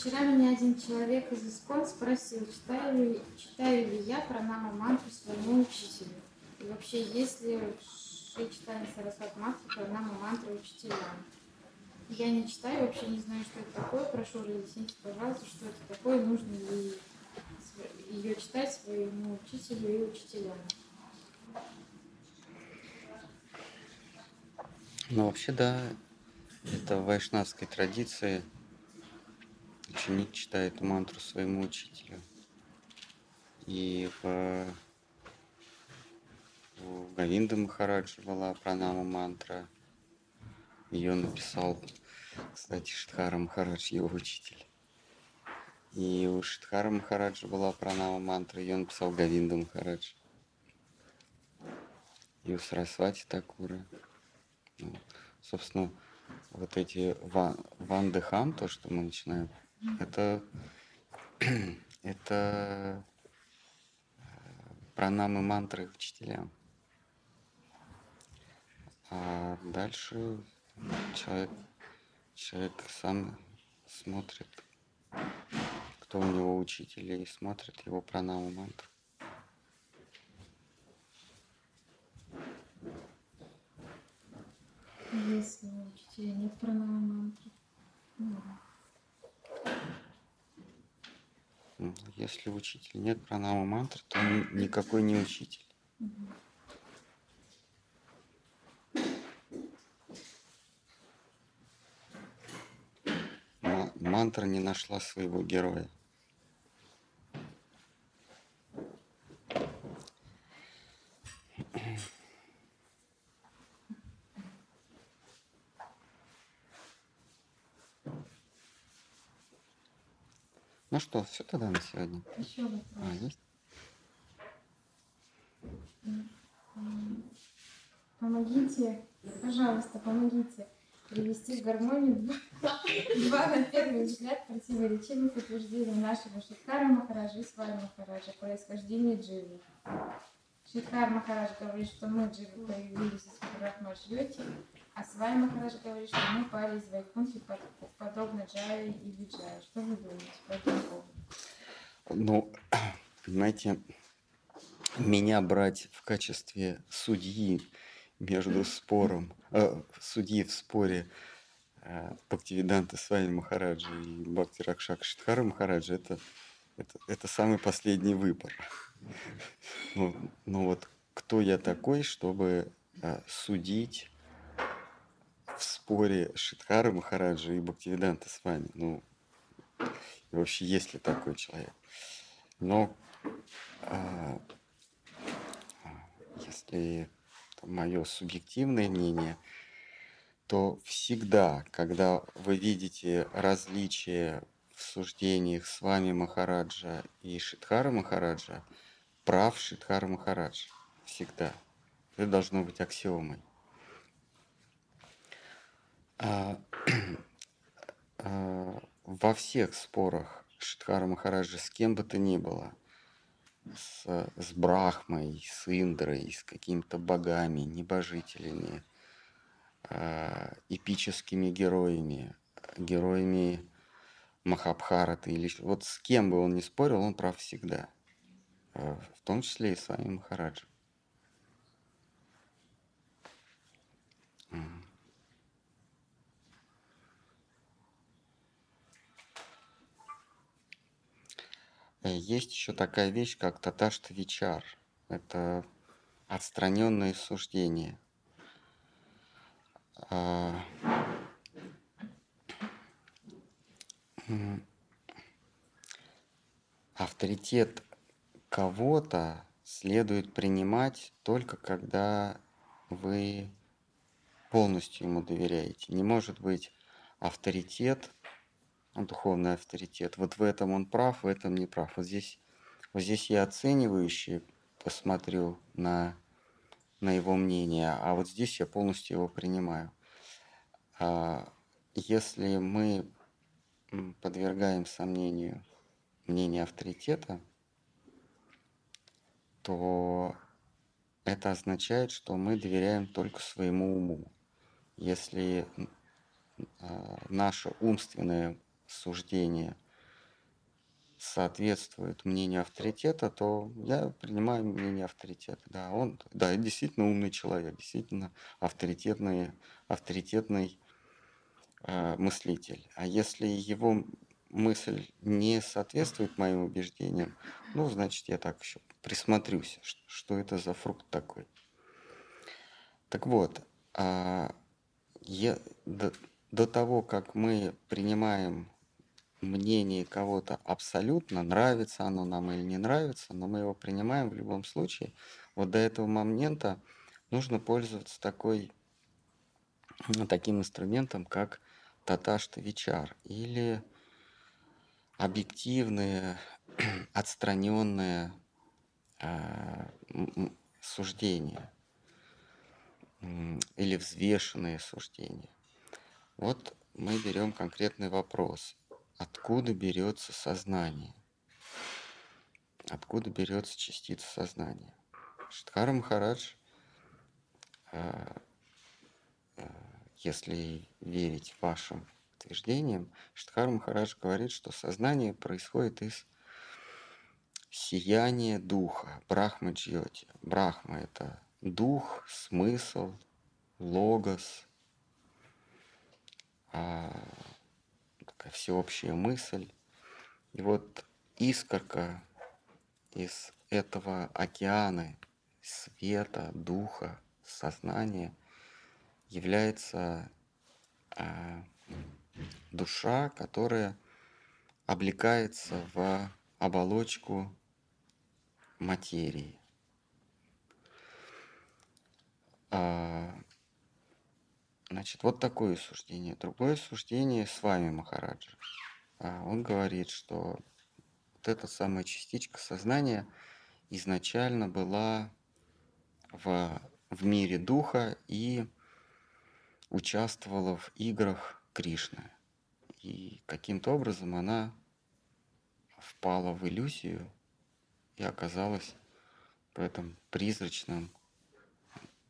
Вчера меня один человек из Искон спросил, читаю ли, читаю ли я пранама мантру своему учителю. И вообще, есть ли Шри читание Сарасват Матхи пранама мантры учителям? Я не читаю, вообще не знаю, что это такое. Прошу разъясните, пожалуйста, что это такое, нужно ли ее читать своему учителю и учителям. Ну, вообще, да, это в вайшнавской традиции ученик читает мантру своему учителю. И в, в Гавинда Махараджа была пранама мантра. Ее написал, кстати, Шидхара Махарадж, его учитель. И у Шидхара Махараджа была пранама мантра, ее написал Гавинда Махарадж. И у Сарасвати Такура. Ну, собственно, вот эти ван, вандыхам, то, что мы начинаем, это, это э, пранамы мантры учителям. А дальше человек, человек сам смотрит, кто у него учитель, и смотрит его пранаму мантру. Если у учителя нет пранама мантры. Ну, Если у учителя нет пранама мантры, то он никакой не учитель. Ма- Мантра не нашла своего героя. Ну что, все тогда на сегодня? Еще вопрос. А, есть? Помогите, пожалуйста, помогите привести в гармонию два, два, на первый взгляд, противоречивых утверждений нашего Шиткара Махараджа и Свай Махараджа о происхождении Дживы. Шиткар Махарадж говорит, что мы Дживы появились из Брахмашьоти, а Свай Махарадж говорит, что мы пали из Вайкунхи под- подобно Джае и Виджае. Что вы думаете по этому поводу? Ну, понимаете, меня брать в качестве судьи между спором, э, судьи в споре э, Бхактивиданта с вами Махараджа и Бхакти Ракшак Шидхара Махараджа, это, это, это самый последний выбор. Ну, ну вот кто я такой, чтобы э, судить в споре Шидхара Махараджа и Бхактивиданта с вами? Ну, и вообще, есть ли такой человек? Но а, если мое субъективное мнение, то всегда, когда вы видите различия в суждениях с вами Махараджа и Шидхара Махараджа, прав Шидхара Махарадж. Всегда. Это должно быть аксиомой. А, а, во всех спорах Шидхара Махараджа с кем бы то ни было, с, с Брахмой, с Индрой, с какими-то богами, небожителями, а, эпическими героями, героями Махабхараты или вот с кем бы он ни спорил, он прав всегда, в том числе и с вами Махараджа. Есть еще такая вещь, как таташта вичар. Это отстраненное суждение. А, Авторитет кого-то следует принимать только когда вы полностью ему доверяете. Не может быть авторитет, духовный авторитет. Вот в этом он прав, в этом не прав. Вот здесь, вот здесь я оценивающе посмотрю на, на его мнение, а вот здесь я полностью его принимаю. А, Если мы подвергаем сомнению мнение авторитета, то это означает, что мы доверяем только своему уму. Если а, наше умственное суждение соответствует мнению авторитета, то я принимаю мнение авторитета. Да, он, да, действительно умный человек, действительно авторитетный, авторитетный э, мыслитель. А если его мысль не соответствует моим убеждениям, ну, значит, я так еще присмотрюсь, что это за фрукт такой. Так вот, а, я, до, до того, как мы принимаем мнение кого-то абсолютно, нравится оно нам или не нравится, но мы его принимаем в любом случае, вот до этого момента нужно пользоваться такой, ну, таким инструментом, как таташта вичар или объективные, отстраненные э, суждения или взвешенные суждения. Вот мы берем конкретный вопрос. Откуда берется сознание? Откуда берется частица сознания? Штхара Махарадж, э, э, если верить вашим утверждениям, Штхар Махарадж говорит, что сознание происходит из сияния духа, Брахма Джьоти. Брахма – это дух, смысл, логос, а, такая всеобщая мысль. И вот искорка из этого океана света, духа, сознания является а, душа, которая облекается в оболочку материи. А, значит, вот такое суждение. Другое суждение с вами, Махараджа. А, он говорит, что вот эта самая частичка сознания изначально была в, в мире духа и участвовала в играх Кришны. И каким-то образом она впала в иллюзию и оказалась в этом призрачном,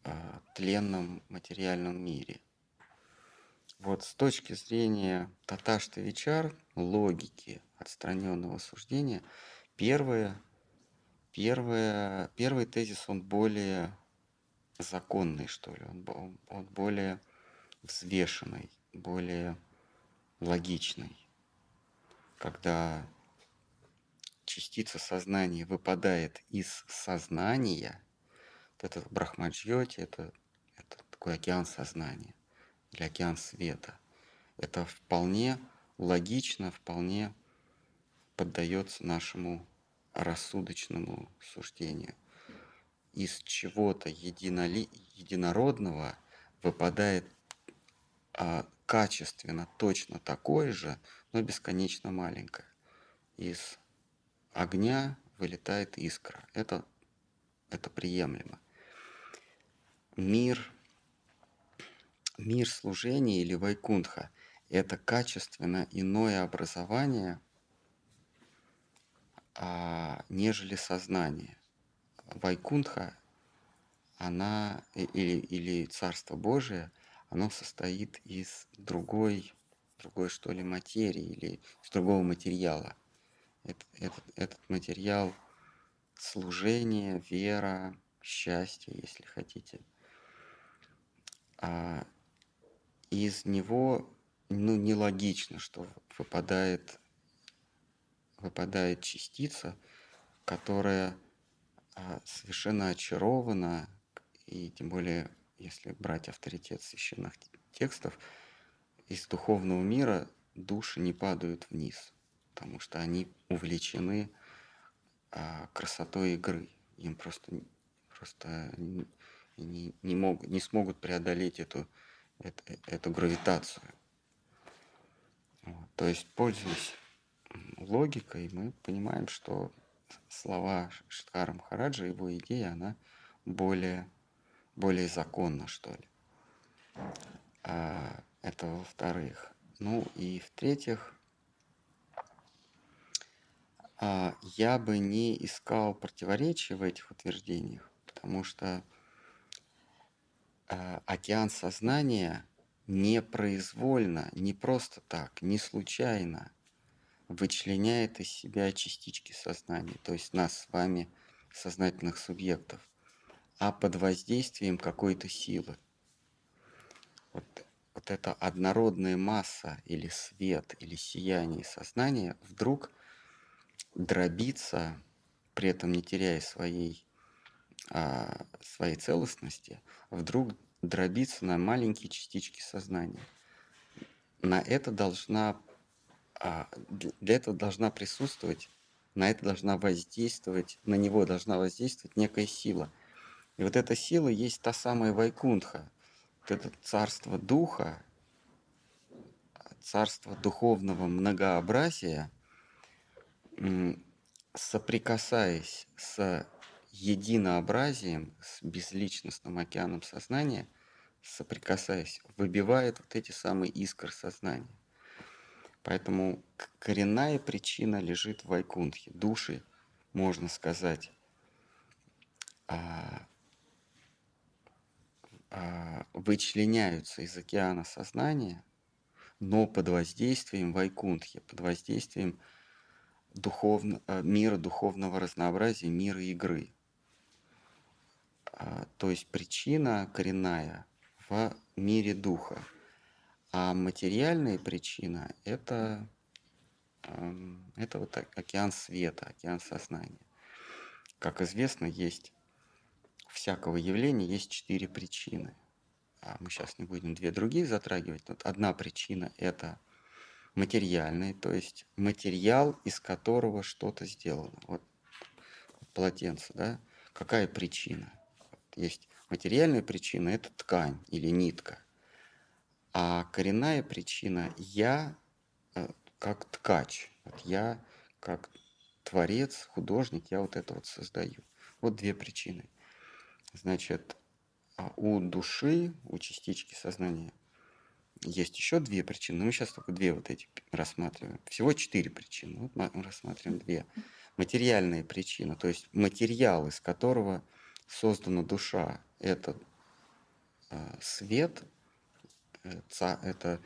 э, тленном материальном мире. Вот с точки зрения Таташта Вичар, логики отстраненного суждения, первое, первое, первый тезис, он более законный, что ли, он, он более взвешенный, более логичный. Когда частица сознания выпадает из сознания, это брахмаджьоти, это, это такой океан сознания или океан света. Это вполне логично, вполне поддается нашему рассудочному суждению. Из чего-то единоли... единородного выпадает а, качественно точно такое же, но бесконечно маленькое. Из огня вылетает искра. Это, это приемлемо. Мир, мир служения или вайкунтха – это качественно иное образование, а, нежели сознание. Вайкунтха, она или, или Царство Божие, оно состоит из другой, другой что ли материи или из другого материала этот, этот, этот материал служение, вера, счастье, если хотите. А из него ну, нелогично, что выпадает, выпадает частица, которая а, совершенно очарована, и тем более, если брать авторитет священных текстов, из духовного мира души не падают вниз – потому что они увлечены а, красотой игры. Им просто, просто не, не, могут, не смогут преодолеть эту, эту, эту гравитацию. Вот. То есть, пользуясь логикой, мы понимаем, что слова Штхара Махараджа, его идея, она более, более законна, что ли. А, это во-вторых. Ну и в-третьих, а, я бы не искал противоречия в этих утверждениях, потому что океан сознания непроизвольно, не просто так, не случайно вычленяет из себя частички сознания, то есть нас с вами, сознательных субъектов, а под воздействием какой-то силы. Вот, вот эта однородная масса или свет, или сияние сознания вдруг дробится, при этом не теряя своей, а, своей целостности, вдруг дробится на маленькие частички сознания. На это должна, а, для этого должна присутствовать, на это должна воздействовать, на него должна воздействовать некая сила. И вот эта сила есть та самая Вайкунтха, вот это царство духа, царство духовного многообразия, соприкасаясь с единообразием, с безличностным океаном сознания, соприкасаясь, выбивает вот эти самые искры сознания. Поэтому коренная причина лежит в Вайкунтхе. Души, можно сказать, а, а, вычленяются из океана сознания, но под воздействием Вайкунтхи, под воздействием духовно, а, мира духовного разнообразия, мира игры. А, то есть причина коренная в мире духа. А материальная причина – это, это вот океан света, океан сознания. Как известно, есть всякого явления есть четыре причины. А мы сейчас не будем две другие затрагивать. Вот одна причина – это материальный, то есть материал, из которого что-то сделано. Вот полотенце, да? Какая причина? Есть материальная причина – это ткань или нитка. А коренная причина – я э, как ткач. Вот я как творец, художник, я вот это вот создаю. Вот две причины – Значит, а у души, у частички сознания есть еще две причины. Но мы сейчас только две вот эти рассматриваем. Всего четыре причины. Вот мы рассматриваем две. Материальная причина, то есть материал, из которого создана душа, это э, свет, это,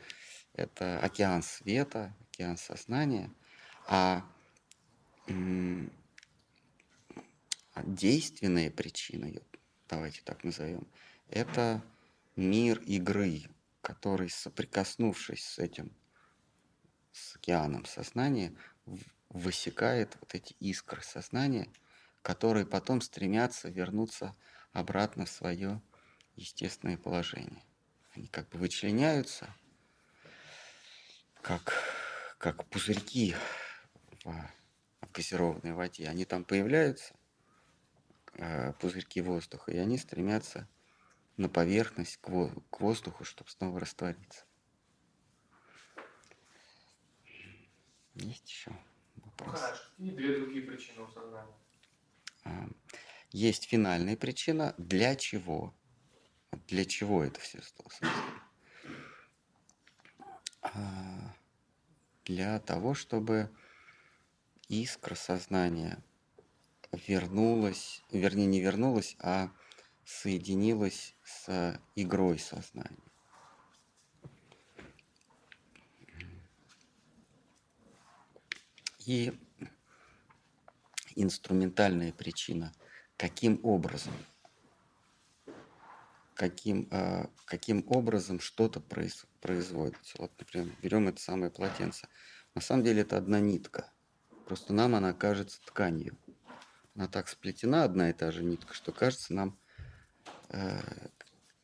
это океан света, океан сознания, а действенная причина, давайте так назовем, это мир игры, который, соприкоснувшись с этим, с океаном сознания, высекает вот эти искры сознания, которые потом стремятся вернуться обратно в свое естественное положение. Они как бы вычленяются, как, как пузырьки в, в газированной воде. Они там появляются, Э, пузырьки воздуха, и они стремятся на поверхность, к, к воздуху, чтобы снова раствориться. Есть еще вопрос? Хорошо. И две другие причины у сознания. Есть финальная причина, для чего. Для чего это все стало а, Для того, чтобы искра сознания вернулась, вернее не вернулась, а соединилась с игрой сознания. И инструментальная причина, каким образом, каким, э, каким образом что-то произ, производится. Вот, например, берем это самое полотенце. На самом деле это одна нитка. Просто нам она кажется тканью она так сплетена, одна и та же нитка, что кажется нам э,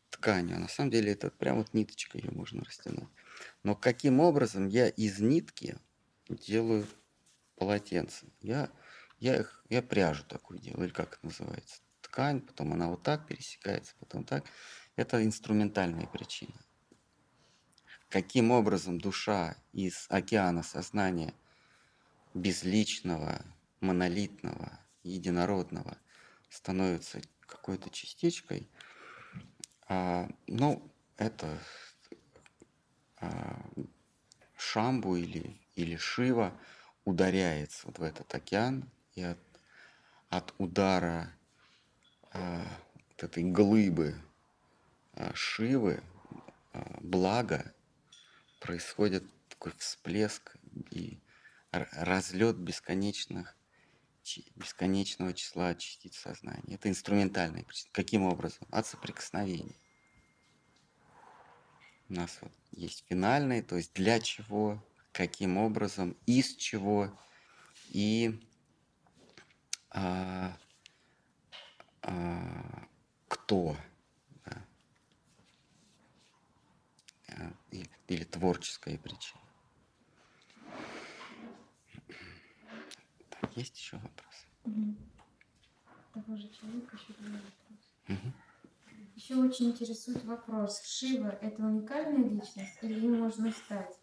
тканью. А на самом деле это прям вот ниточка, ее можно растянуть. Но каким образом я из нитки делаю полотенце? Я, я, их, я пряжу такую делаю, или как это называется? Ткань, потом она вот так пересекается, потом так. Это инструментальная причина. Каким образом душа из океана сознания безличного, монолитного, единородного становится какой-то частичкой, а, ну, это а, Шамбу или, или Шива ударяется вот в этот океан, и от, от удара а, вот этой глыбы а, Шивы, а, блага, происходит такой всплеск и разлет бесконечных, бесконечного числа частиц сознания. Это инструментальный. Каким образом? От соприкосновения. У нас вот есть финальный, то есть для чего, каким образом, из чего и а, а, кто. Да? А, или, или творческая причина. Так, есть еще вопрос? Угу. Того же человека еще два вопроса. Угу. Еще очень интересует вопрос. Шива – это уникальная личность или им можно стать?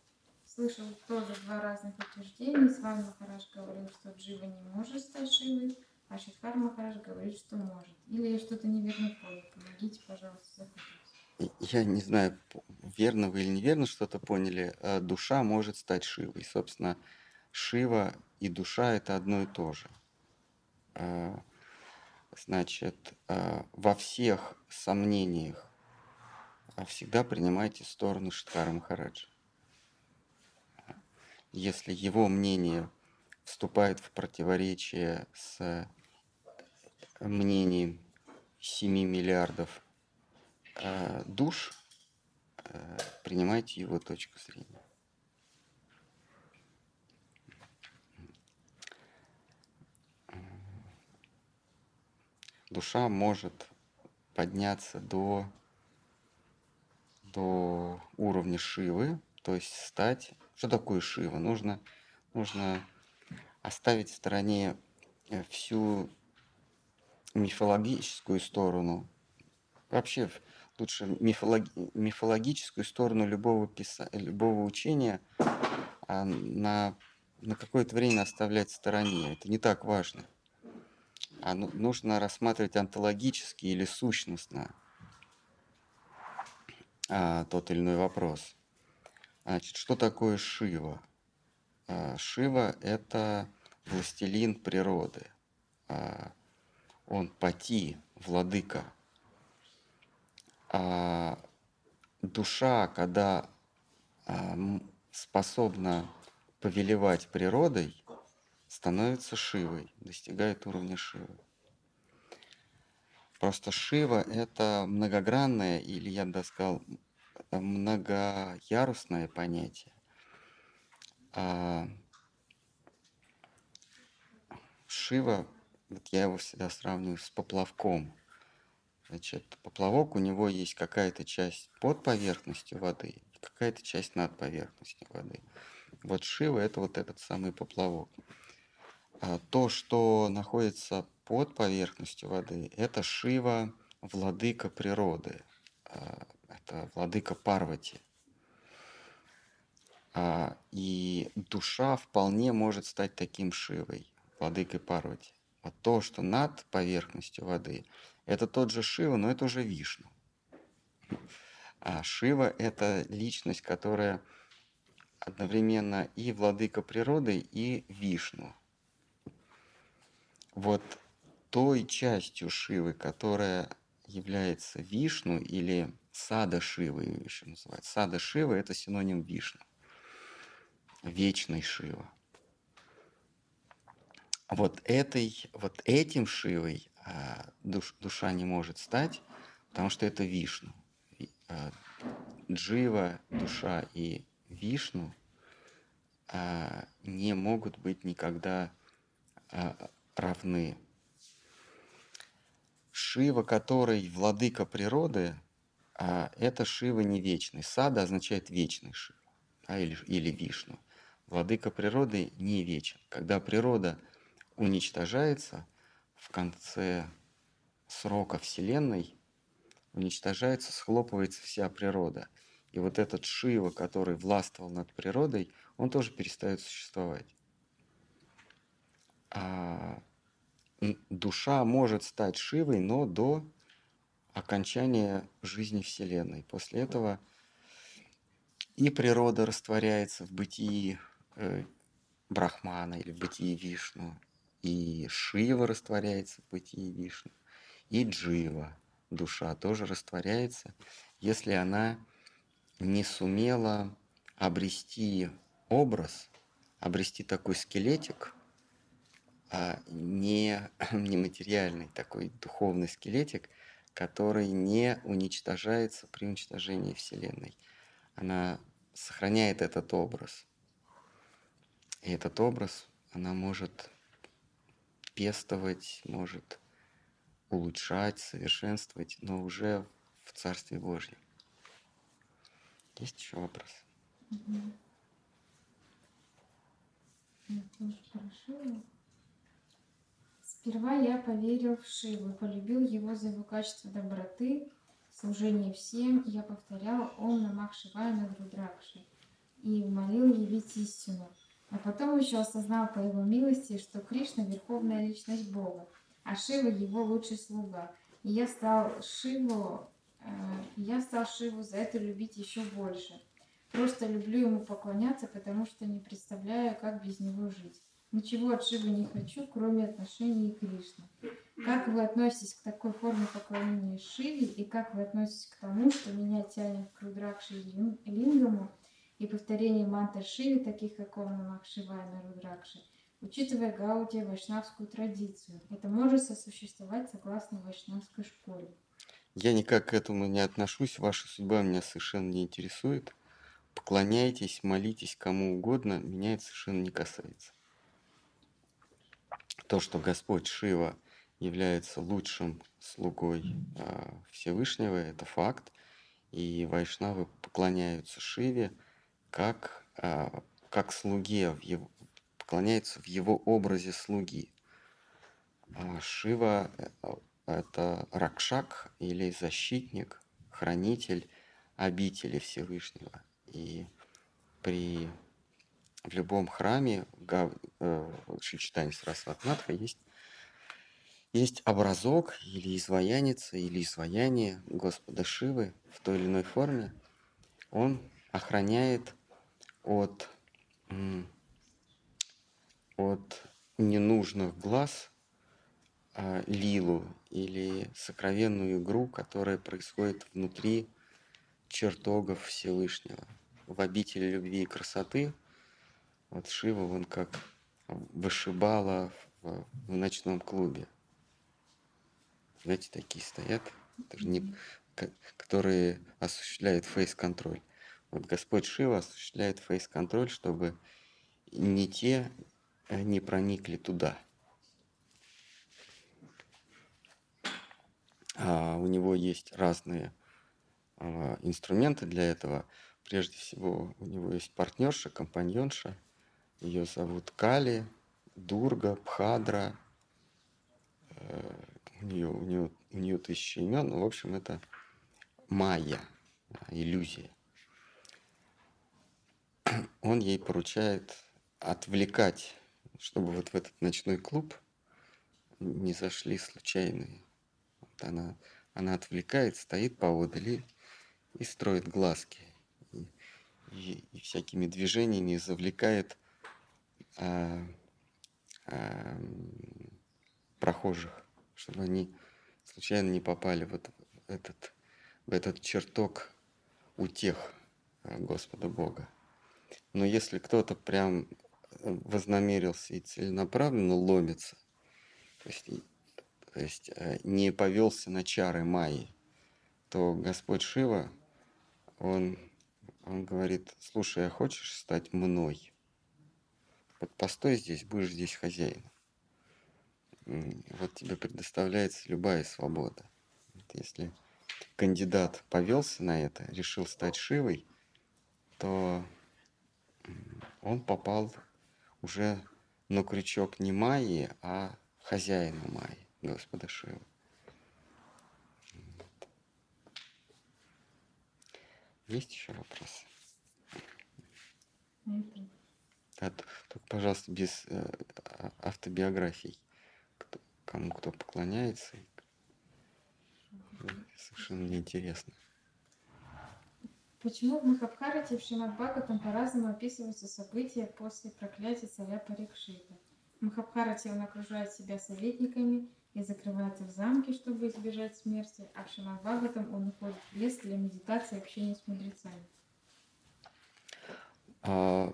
Слышал тоже два разных утверждения. С вами Махараш говорил, что Джива не может стать Шивой, а Шидхар Махараш говорит, что может. Или я что-то неверно понял. Помогите, пожалуйста, Я не знаю, верно вы или неверно что-то поняли. А душа может стать Шивой. Собственно, Шива и душа – это одно и то же. А, значит, а, во всех сомнениях всегда принимайте сторону Шидхара Махараджа. Если его мнение вступает в противоречие с мнением 7 миллиардов э, душ, э, принимайте его точку зрения. Душа может подняться до, до уровня Шивы, то есть стать... Что такое Шива? Нужно, нужно оставить в стороне э, всю мифологическую сторону, вообще лучше мифологи, мифологическую сторону любого, писа, любого учения а на, на какое-то время оставлять в стороне. Это не так важно. А ну, нужно рассматривать онтологически или сущностно а, тот или иной вопрос. Значит, что такое Шива? А, Шива – это властелин природы. А, он пати, владыка. А душа, когда а, способна повелевать природой, становится Шивой, достигает уровня Шивы. Просто Шива – это многогранное, или я бы сказал, многоярусное понятие. А Шива вот я его всегда сравниваю с поплавком. Значит, поплавок, у него есть какая-то часть под поверхностью воды, какая-то часть над поверхностью воды. Вот Шива – это вот этот самый поплавок. А то, что находится под поверхностью воды, это Шива – владыка природы. Это владыка Парвати. А, и душа вполне может стать таким Шивой, владыкой Парвати. А то, что над поверхностью воды, это тот же Шива, но это уже Вишну. А Шива – это личность, которая одновременно и владыка природы, и Вишну. Вот той частью Шивы, которая является Вишну или Сада Шивы еще называют. Сада Шивы – это синоним Вишну. Вечный Шива вот этой, вот этим Шивой а, душ, душа не может стать, потому что это Вишну. А, Джива, душа и Вишну а, не могут быть никогда равны. Шива, который владыка природы, а, это Шива не вечный. Сада означает вечный Шива а, или, или Вишну. Владыка природы не вечен. Когда природа – уничтожается в конце срока Вселенной, уничтожается, схлопывается вся природа. И вот этот Шива, который властвовал над природой, он тоже перестает существовать. А душа может стать Шивой, но до окончания жизни Вселенной. После этого и природа растворяется в бытии э, Брахмана или в бытии Вишну, и Шива растворяется в бытии Вишну, и Джива, душа, тоже растворяется, если она не сумела обрести образ обрести такой скелетик, а не нематериальный такой духовный скелетик, который не уничтожается при уничтожении Вселенной. Она сохраняет этот образ. И этот образ она может пестовать, может улучшать, совершенствовать, но уже в Царстве Божьем. Есть еще вопрос? Мгм. Это тоже хорошо. Сперва я поверил в Шиву, полюбил его за его качество доброты, служение всем. Я повторял Ом Намах Шивая над Рудракшей и молил явить истину. А потом еще осознал по его милости, что Кришна – верховная личность Бога, а Шива – его лучший слуга. И я стал Шиву, э, я стал Шиву за это любить еще больше. Просто люблю ему поклоняться, потому что не представляю, как без него жить. Ничего от Шивы не хочу, кроме отношений к Кришне. Как вы относитесь к такой форме поклонения Шиве и как вы относитесь к тому, что меня тянет к Рудракши и Лин- Лингаму и повторению мантр Шивы, таких как Ом Намах Шивая на Рудракше, учитывая Гаудия вайшнавскую традицию? Это может сосуществовать согласно вайшнавской школе. Я никак к этому не отношусь, ваша судьба меня совершенно не интересует. Поклоняйтесь, молитесь кому угодно, меня это совершенно не касается. То, что Господь Шива является лучшим слугой а, Всевышнего, это факт. И вайшнавы поклоняются Шиве как, а, как слуге, в его, поклоняются в его образе слуги. А Шива э, это Ракшак или защитник, хранитель обители Всевышнего. И при в любом храме Гав... э, в Шри-Читане Сарасватматха есть есть образок или изваяница, или изваяние Господа Шивы в той или иной форме. Он охраняет от, от ненужных глаз а, лилу или сокровенную игру, которая происходит внутри чертогов Всевышнего. В обители любви и красоты вот Шива, он как вышибала в, в ночном клубе. Знаете, такие стоят, не, ко- которые осуществляют фейс-контроль. Вот Господь Шива осуществляет фейс-контроль, чтобы не те э, не проникли туда. А у него есть разные а, инструменты для этого. Прежде всего, у него есть партнерша, компаньонша. Ее зовут Кали, Дурга, Пхадра. Э, У нее, у нее, у нее тысяча имен. Ну, в общем, это майя, иллюзия. Он ей поручает отвлекать, чтобы вот в этот ночной клуб не зашли случайные. Вот она, она отвлекает, стоит поодаль и, и строит глазки. И, и- и всякими движениями завлекает а, а, прохожих, чтобы они случайно не попали вот в этот, в этот чертог утех а, Господа Бога. Но если кто-то прям э, вознамерился и целенаправленно ломится, то есть, то есть э, не повелся на чары Майи, то Господь Шива, он, он говорит, слушай, а хочешь стать мной? Вот постой здесь, будешь здесь хозяином. Вот тебе предоставляется любая свобода. Вот если кандидат повелся на это, решил стать Шивой, то он попал уже на крючок не Майи, а хозяина Майи, Господа Шивы. Есть еще вопросы? Это Да, т- только, пожалуйста, без э, а- автобиографий. Кому кто поклоняется. и Совершенно неинтересно. Почему в Махабхарате и в Шримад Бхагаватам по-разному описываются события после проклятия царя Парикшита? В Махабхарате он окружает себя советниками и закрывается в замке, чтобы избежать смерти, а в Шримад Бхагаватам он уходит в лес для медитации и общения с мудрецами. А,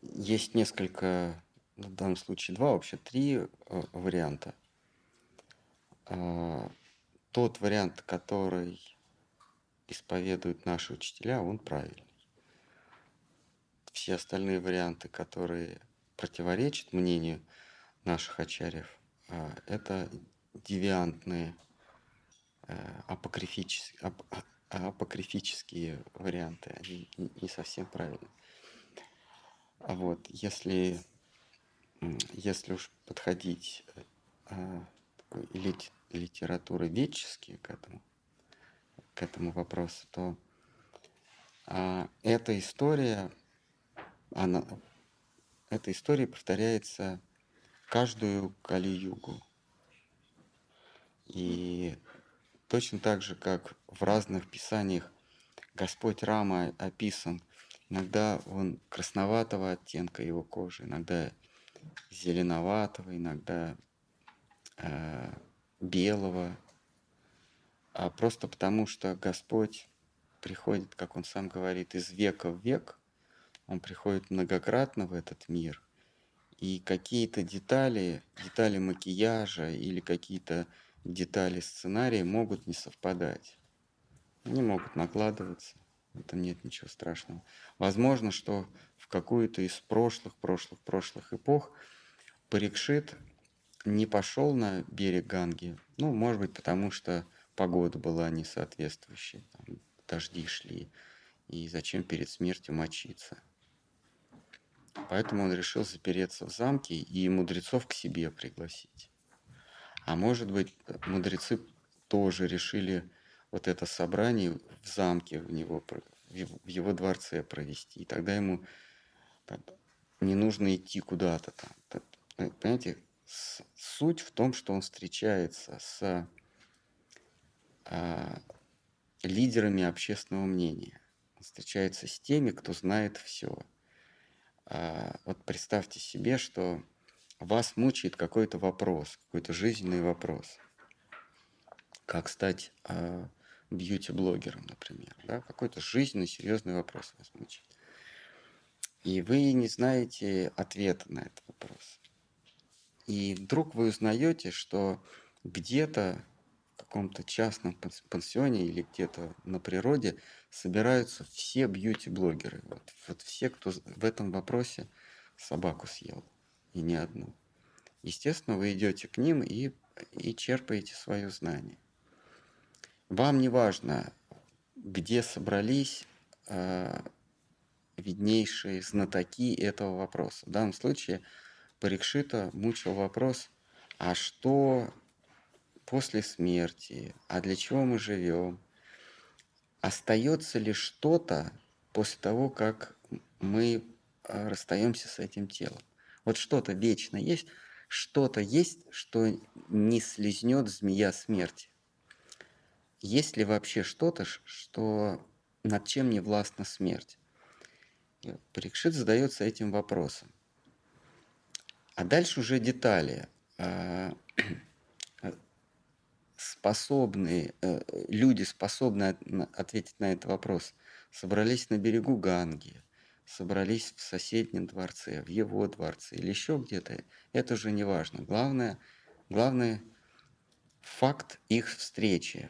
есть несколько, ну, в данном случае два, вообще три э, варианта. А, тот вариант, который исповедуют наши учителя, он правильный. Все остальные варианты, которые противоречат мнению наших ачарьев, а, это девиантные э, апокрифические, апокрифические варианты, они не совсем правильные. А вот если, если уж подходить а, лит, литературы ведчески к этому, к этому вопросу, то а, эта история, она, эта история повторяется каждую Кали-югу. И точно так же, как в разных писаниях Господь Рама описан Иногда он красноватого оттенка его кожи, иногда зеленоватого, иногда э, белого. А просто потому, что Господь приходит, как он сам говорит, из века в век, он приходит многократно в этот мир, и какие-то детали, детали макияжа или какие-то детали сценария могут не совпадать. Они могут накладываться. В этом нет ничего страшного. Возможно, что в какую-то из прошлых, прошлых, прошлых эпох Парикшит не пошел на берег Ганги. Ну, может быть, потому что погода была несоответствующей. Там, дожди шли. И зачем перед смертью мочиться? Поэтому он решил запереться в замке и мудрецов к себе пригласить. А может быть, мудрецы тоже решили вот это собрание в замке в него, в его дворце провести. И тогда ему не нужно идти куда-то там. Понимаете, суть в том, что он встречается с а, лидерами общественного мнения. Он встречается с теми, кто знает все. А, вот представьте себе, что вас мучает какой-то вопрос, какой-то жизненный вопрос. Как стать а, бьюти-блогером, например. Да? Какой-то жизненный, серьезный вопрос вас мучает. И вы не знаете ответа на этот вопрос. И вдруг вы узнаете, что где-то в каком-то частном пансионе или где-то на природе собираются все бьюти-блогеры. Вот, вот все, кто в этом вопросе собаку съел, и не одну. Естественно, вы идете к ним и, и черпаете свое знание. Вам не важно, где собрались э, виднейшие знатоки этого вопроса. В данном случае Парикшита мучил вопрос, а что после смерти, а для чего мы живем? Остается ли что-то после того, как мы э, расстаемся с этим телом? Вот что-то вечно есть, что-то есть, что не слезнет змея смерти. Есть ли вообще что-то, что над чем не властна смерть? Парикшит задается этим вопросом. А дальше уже детали. А, способные, э, люди способны ответить на этот вопрос, собрались на берегу Ганги, собрались в соседнем дворце, в его дворце или еще где-то, это уже не важно. Главное, главное факт их встречи,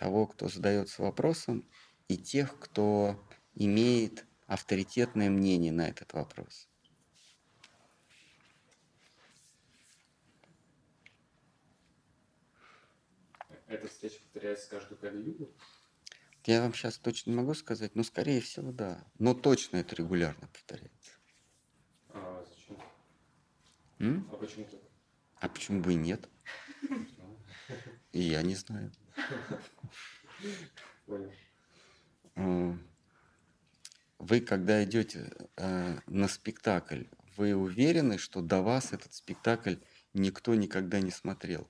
того, кто задается вопросом, и тех, кто имеет авторитетное мнение на этот вопрос. Эта встреча повторяется каждую кали Я вам сейчас точно не могу сказать, но скорее всего да. Но точно это регулярно повторяется. А зачем? М? А почему так? А почему бы и нет? И я не знаю. Вы, когда идете э, на спектакль, вы уверены, что до вас этот спектакль никто никогда не смотрел?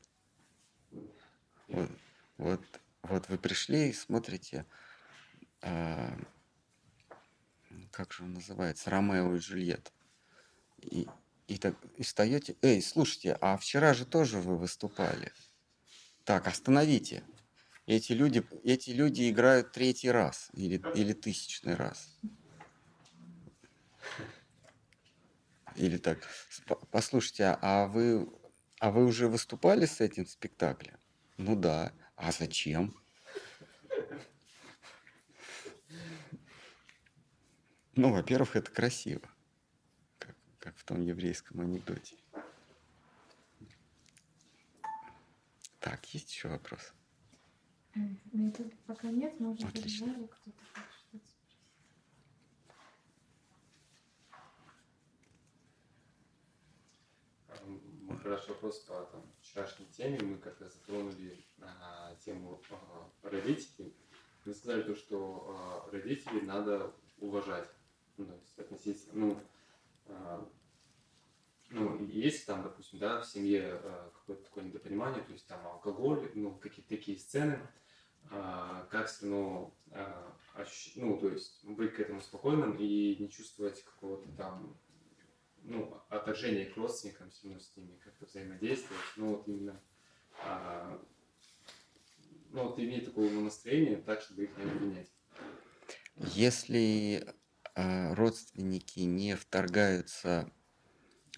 Вот, вот, вот вы пришли и смотрите, э, как же он называется, Ромео и Джульетта. И, и, так, и встаете, эй, слушайте, а вчера же тоже вы выступали. Так, остановите. Эти люди, эти люди играют третий раз или, или тысячный раз. Или так. «Сп- Послушайте, а вы, а вы уже выступали с этим в спектакле? Ну да. А зачем? Ну, во-первых, это красиво. Как, как в том еврейском анекдоте. Так, есть еще вопрос? Ну, тут пока нет, может быть, Отлично. Варя кто-то хочет что-то спросить. М, Хороший вопрос по там, вчерашней теме. Мы как-то затронули а, тему а, родителей. Мы сказали то, что а, родителей надо уважать. Ну, то есть относиться, ну, а, ну, есть там, допустим, да, в семье а, какое-то такое недопонимание, то есть там алкоголь, ну, какие-то такие сцены, а, как все равно, а, ощущ- ну, то есть быть к этому спокойным и не чувствовать какого-то там ну, отторжение к родственникам, все равно с ними как-то взаимодействовать, ну, вот именно, а, ну, вот иметь такое настроение так, чтобы их не обвинять. Если э, родственники не вторгаются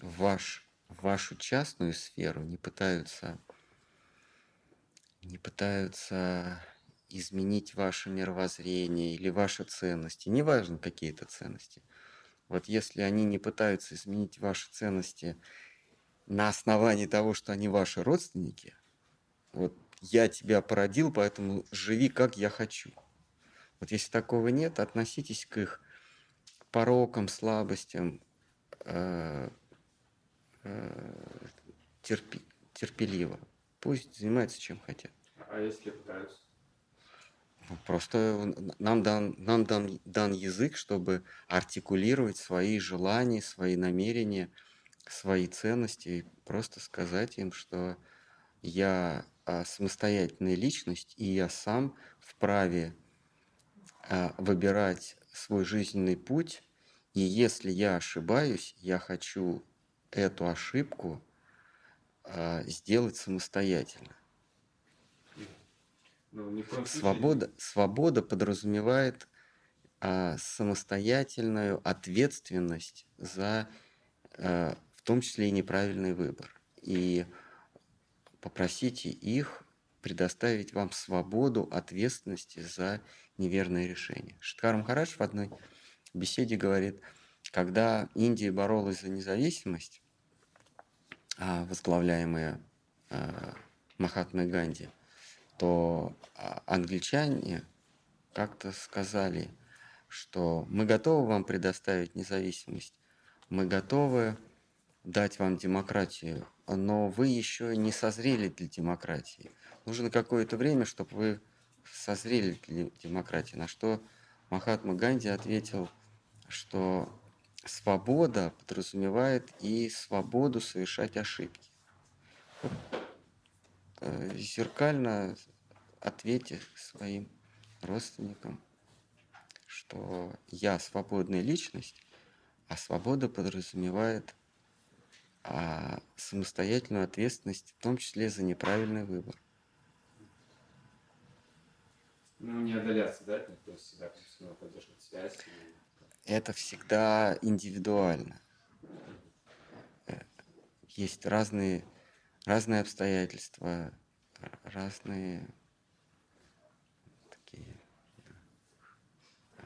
ваш, вашу частную сферу, не пытаются, не пытаются изменить ваше мировоззрение или ваши ценности, неважно какие это ценности. Вот если они не пытаются изменить ваши ценности на основании того, что они ваши родственники, вот я тебя породил, поэтому живи как я хочу. Вот если такого нет, относитесь к их порокам, слабостям э, терпи- терпеливо. Пусть занимаются чем хотят. А если пытаются? Ну, Просто нам дан, нам дан, дан язык, чтобы артикулировать свои желания, свои намерения, свои ценности. И просто сказать им, что я а, самостоятельная личность, и я сам вправе а, выбирать свой жизненный путь. И если я ошибаюсь, я хочу эту ошибку а, сделать самостоятельно. Ну, Свобода, свобода подразумевает а, самостоятельную ответственность за, а, в том числе и неправильный выбор. И попросите их предоставить вам свободу ответственности за неверное решение. Шиткар Махарадж в одной беседе говорит, когда Индия боролась за независимость, а, возглавляемая а, Махатмой Ганди, то а, англичане как-то сказали, что мы готовы вам предоставить независимость, мы готовы дать вам демократию, но вы еще не созрели для демократии. Нужно какое-то время, чтобы вы созрели для демократии. На что Махатма Ганди ответил, что свобода подразумевает и свободу совершать ошибки. Э, Зеркально ответьте своим родственникам, что я свободная личность, а свобода подразумевает а, самостоятельную ответственность, в том числе за неправильный выбор. Ну, не отдаляться, да, от них, всегда поддерживать связь. Это всегда индивидуально. Э, Есть разные, разные обстоятельства, разные такие. э,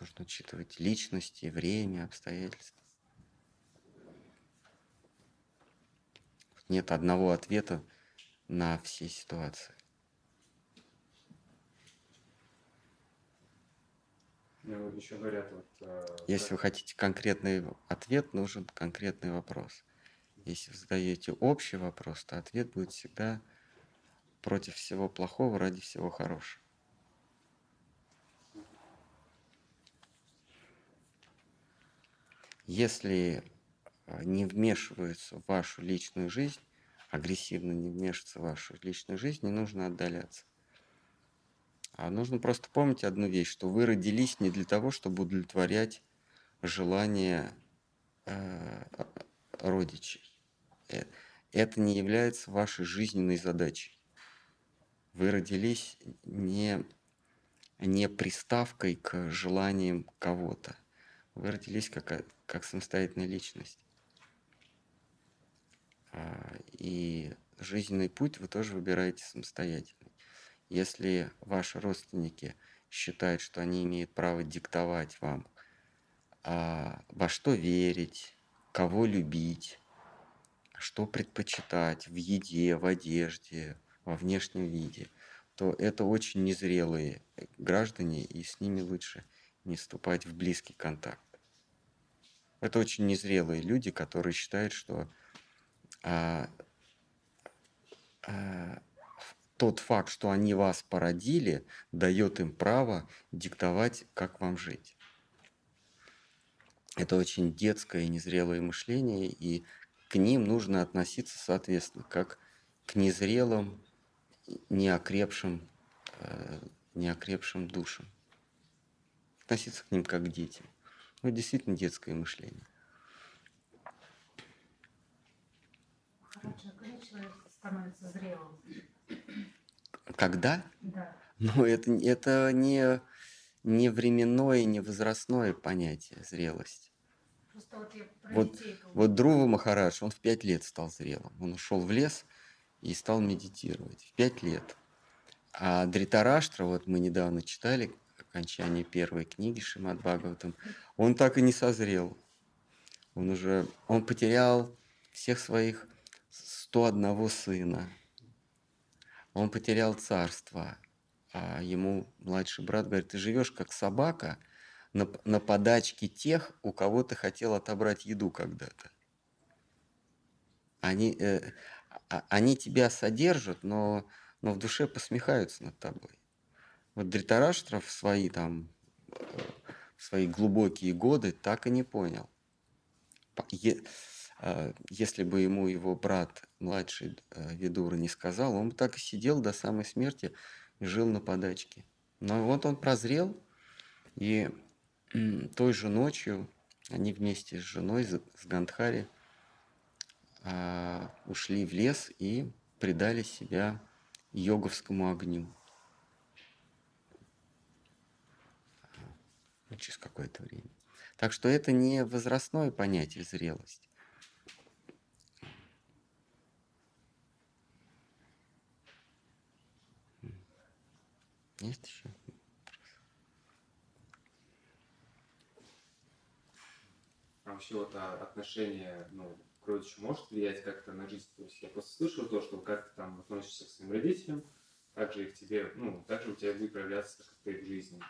Нужно учитывать личности, время, обстоятельства. Нет одного ответа на все ситуации. Ну, еще говорят, вот... э, Если вы хотите конкретный ответ, нужен конкретный вопрос. Если вы задаете общий вопрос, то ответ будет всегда против всего плохого ради всего хорошего. Если э, не вмешиваются в вашу личную жизнь, агрессивно не вмешиваться в вашу личную жизнь, не нужно отдаляться. А нужно просто помнить одну вещь, что вы родились не для того, чтобы удовлетворять желания э, родичей. Э, Это не является вашей жизненной задачей. Вы родились не, не приставкой к желаниям кого-то. Вы родились как, как самостоятельная личность. А, и жизненный путь вы тоже выбираете самостоятельно. Если ваши родственники считают, что они имеют право диктовать вам, а, во что верить, кого любить, что предпочитать в еде, в одежде, во внешнем виде, то это очень незрелые граждане, и с ними лучше не вступать в близкий контакт. Это очень незрелые люди, которые считают, что а, а, тот факт, что они вас породили, дает им право диктовать, как вам жить. Это очень детское и незрелое мышление, и к ним нужно относиться, соответственно, как к незрелым, неокрепшим, э, неокрепшим душам. Относиться к ним как к детям. Ну, действительно детское мышление. Короче, а когда человек становится зрелым? Когда? Да. Ну, это, это не, не временное, не возрастное понятие зрелость. Просто вот я про Вот- детей думаю. Вот Друва Махарадж, он в пять лет стал зрелым. Он ушел в лес и стал медитировать. В пять лет. А Дритараштра, вот мы недавно читали окончание первой книги Шимат Бхагаватам, он так и не созрел. Он уже, он потерял всех своих 101 сына. Он потерял царство. А ему младший брат говорит, ты живешь как собака на, на подачке тех, у кого ты хотел отобрать еду когда-то. Они, э, а- они тебя содержат, но, но в душе посмехаются над тобой. Вот Дритараштра в свои там в свои глубокие годы так и не понял. Э, Если бы ему его брат, младший э, Видура, не сказал, он так и сидел до самой смерти жил на подачке. Но вот он прозрел, и той же ночью они вместе с женой, с Гандхари, а, ушли в лес и предали себя йоговскому огню. Через какое-то время. Так что это не возрастное понятие зрелость. Есть еще? А вообще вот а, отношение, ну, к родичу может влиять как-то на жизнь? То есть я просто слышал то, что как ты там относишься к своим родителям, так же и к тебе, ну, так же у тебя будет проявляться как-то и в жизни.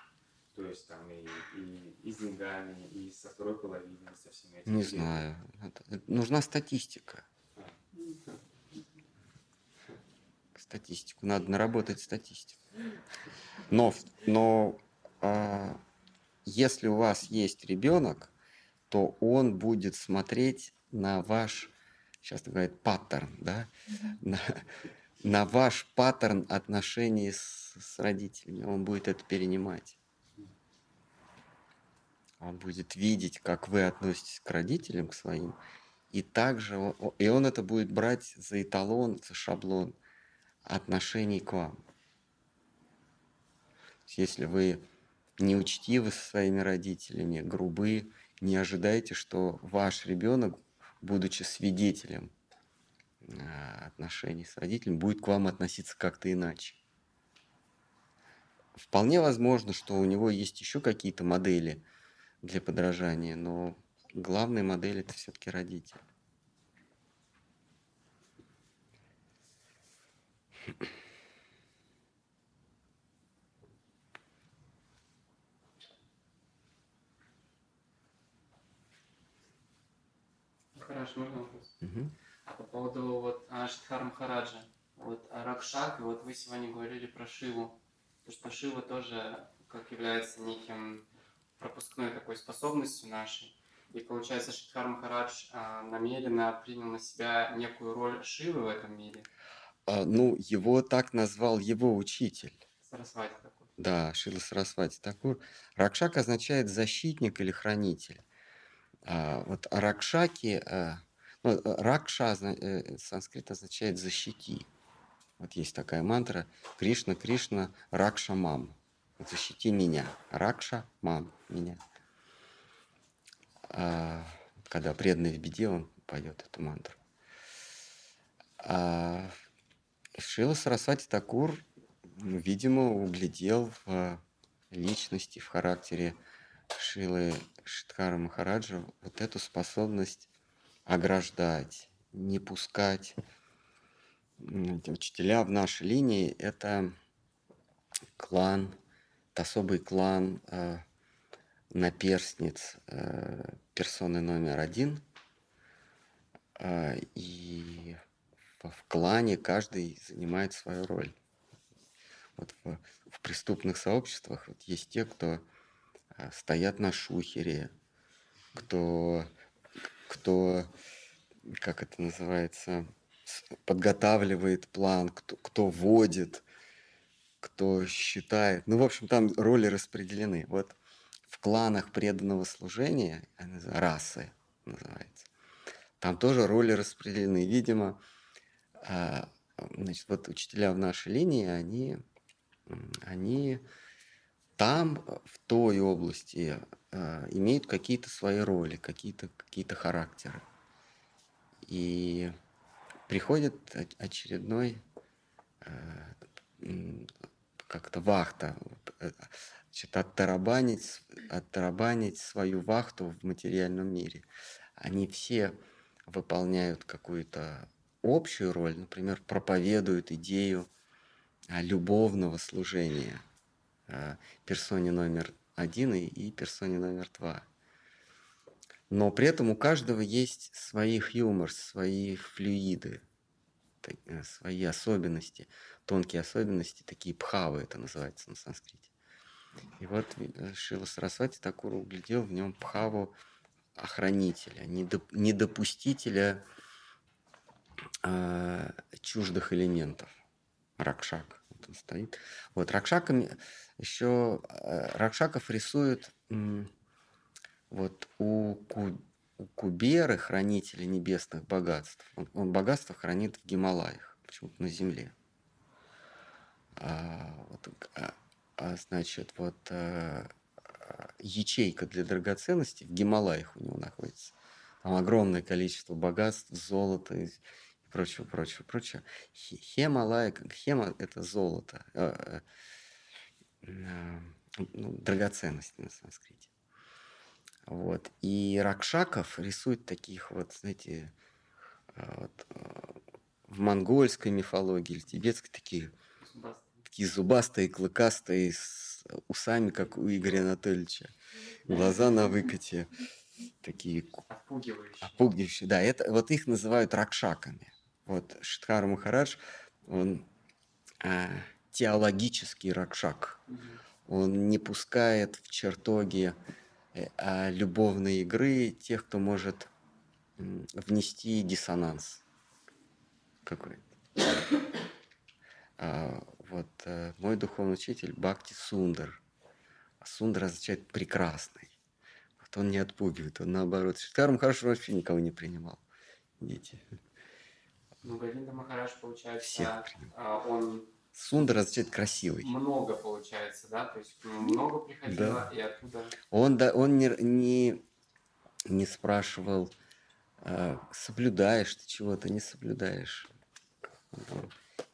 То есть там и, и, и с деньгами, и со второй половиной, со всеми этими. Не Или- знаю. Это- это- нужна статистика. Статистику. Надо наработать статистику. Но, но а, если у вас есть ребенок, то он будет смотреть на ваш, сейчас говорят, паттерн, да, на, на ваш паттерн отношений с, с родителями. Он будет это перенимать. Он будет видеть, как вы относитесь к родителям, к своим, и также и он это будет брать за эталон, за шаблон отношений к вам. Если вы неучтивы со своими родителями, грубы, не ожидайте, что ваш ребенок, будучи свидетелем а, отношений с родителем, будет к вам относиться как-то иначе. Вполне возможно, что у него есть еще какие-то модели для подражания, но главная модель это все-таки родитель. Хорошо, можно вопрос? Мгм. А по поводу вот а, Шидхара Махараджа, вот а Ракшак, вот вы сегодня говорили про Шиву, то что Шива тоже как является неким пропускной такой способностью нашей. И получается, Шидхар Махарадж а, намеренно принял на себя некую роль Шивы в этом мире. А, ну, его так назвал его учитель. Сарасвати такой. Да, Шила Сарасвати Такур. Ракшак означает защитник или хранитель. А, вот Ракшаки, а, ну, э, Ракша э, санскрит означает защити. Вот есть такая мантра Кришна, Кришна, Ракша мам. Защити меня. Ракша мам меня. А, когда преданный в беде, он поет эту мантру. А Шила Сарасвати Такур, видимо, углядел в личности, в характере Шилы Шидхара Махараджа вот эту способность ограждать, не пускать. Учителя в нашей линии – это клан, это особый клан э, наперстниц э, персоны номер один. А, И в в клане каждый занимает свою роль. Вот в, в преступных сообществах вот есть те, кто стоят на шухере, кто, кто, как это называется, подготавливает план, кто, кто водит, кто считает. Ну, в общем, там роли распределены. Вот в кланах преданного служения, расы называется, там тоже роли распределены. Видимо, а, значит, вот учителя в нашей линии, они, они там, э, в той области, а, имеют какие-то свои роли, какие-то какие характеры. И приходит очередной э, как-то вахта, э, значит, оттарабанить, оттарабанить свою вахту в материальном мире. Они все выполняют какую-то общую роль, например, проповедуют идею любовного служения персоне номер один и, персоне номер два. Но при этом у каждого есть свои юмор, свои флюиды, э, свои особенности, тонкие особенности, такие пхавы это называется на санскрите. И вот э, Шила Сарасвати Такур углядел в нем пхаву охранителя, недоп- недопустителя а, чуждых элементов. Ракшак. Вот он стоит. Вот Ракшаками еще Ракшаков рисуют м, вот у, Ку- у Куберы, хранителя небесных богатств. Он, он богатство хранит в Гималаях, почему-то на земле. А, вот, а, а, значит, вот а, ячейка для драгоценностей в Гималаях у него находится. Там огромное количество богатств, золота и прочего, прочего, прочего. Хе- Хемалая, хема – это золото, э, э, э, ну, драгоценность на санскрите. Вот. И Ракшаков рисует таких вот, знаете, э, вот, э, в монгольской мифологии или тибетской такие, такие зубастые, клыкастые, с усами, как у Игоря Анатольевича. Глаза на выкате, такие Отпугивающий. Опугивающие, да, это, вот их называют ракшаками. Вот Шидхар Махарадж, он а, теологический ракшак. Он не пускает в чертоги э, а, любовной игры тех, кто может внести диссонанс какой-то. А, вот э, мой духовный учитель Бхакти Сундар. А Сундар означает прекрасный. Вот он не отпугивает, он наоборот. Шидхар Махарадж вообще никого не принимал. Дети. Ну, Говинда Махарадж, получается, Всех принимал. он Сундар означает красивый. много, получается, да? То есть много приходило, и оттуда... Он, да, он не, не, не спрашивал, а, соблюдаешь ты чего-то, не соблюдаешь.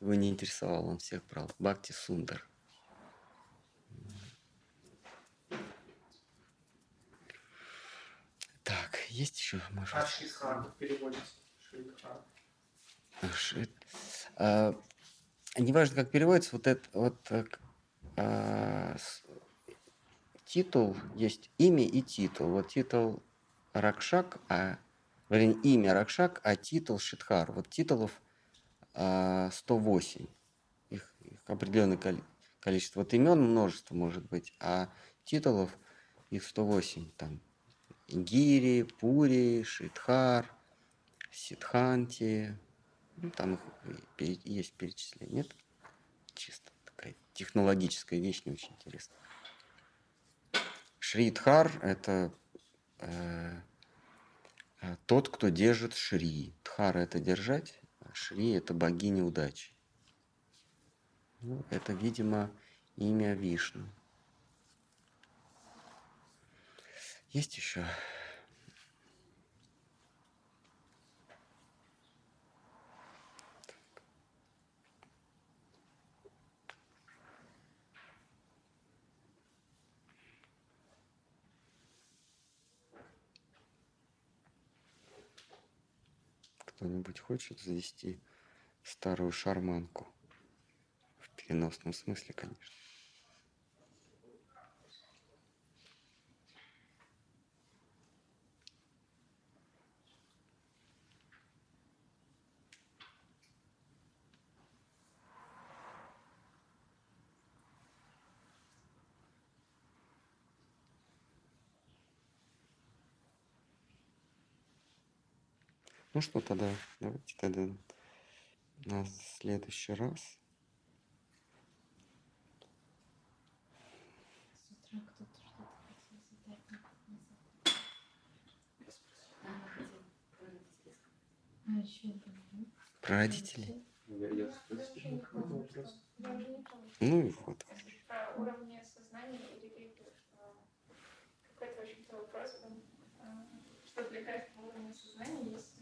Его не интересовал, он всех брал. Бхакти Сундар. Так, есть еще, может А как переводится? Шридхар. Шит. А, неважно, как переводится, вот это вот так, а, титул есть имя и титул. Вот титул Ракшак, а вернее, имя Ракшак, а титул Шитхар. Вот титулов а, 108. Их, их определенное коли- количество. Вот имен множество может быть, а титулов их 108. Там Гири, Пури, Шитхар, Сидханти, ну, там их есть перечисление. Нет? Чисто такая технологическая вещь, не очень интересная. Шридхар – это э, э, тот, кто держит Шри. Дхар – это держать, а Шри – это богиня удачи. Ну, это, видимо, имя Вишну. Есть еще? Кто-нибудь хочет завести старую шарманку? В переносном смысле, конечно. Ну что тогда, давайте тогда на следующий раз. А Про родителей. Ну и вот. Там, а, что для каждого уровня сознания есть.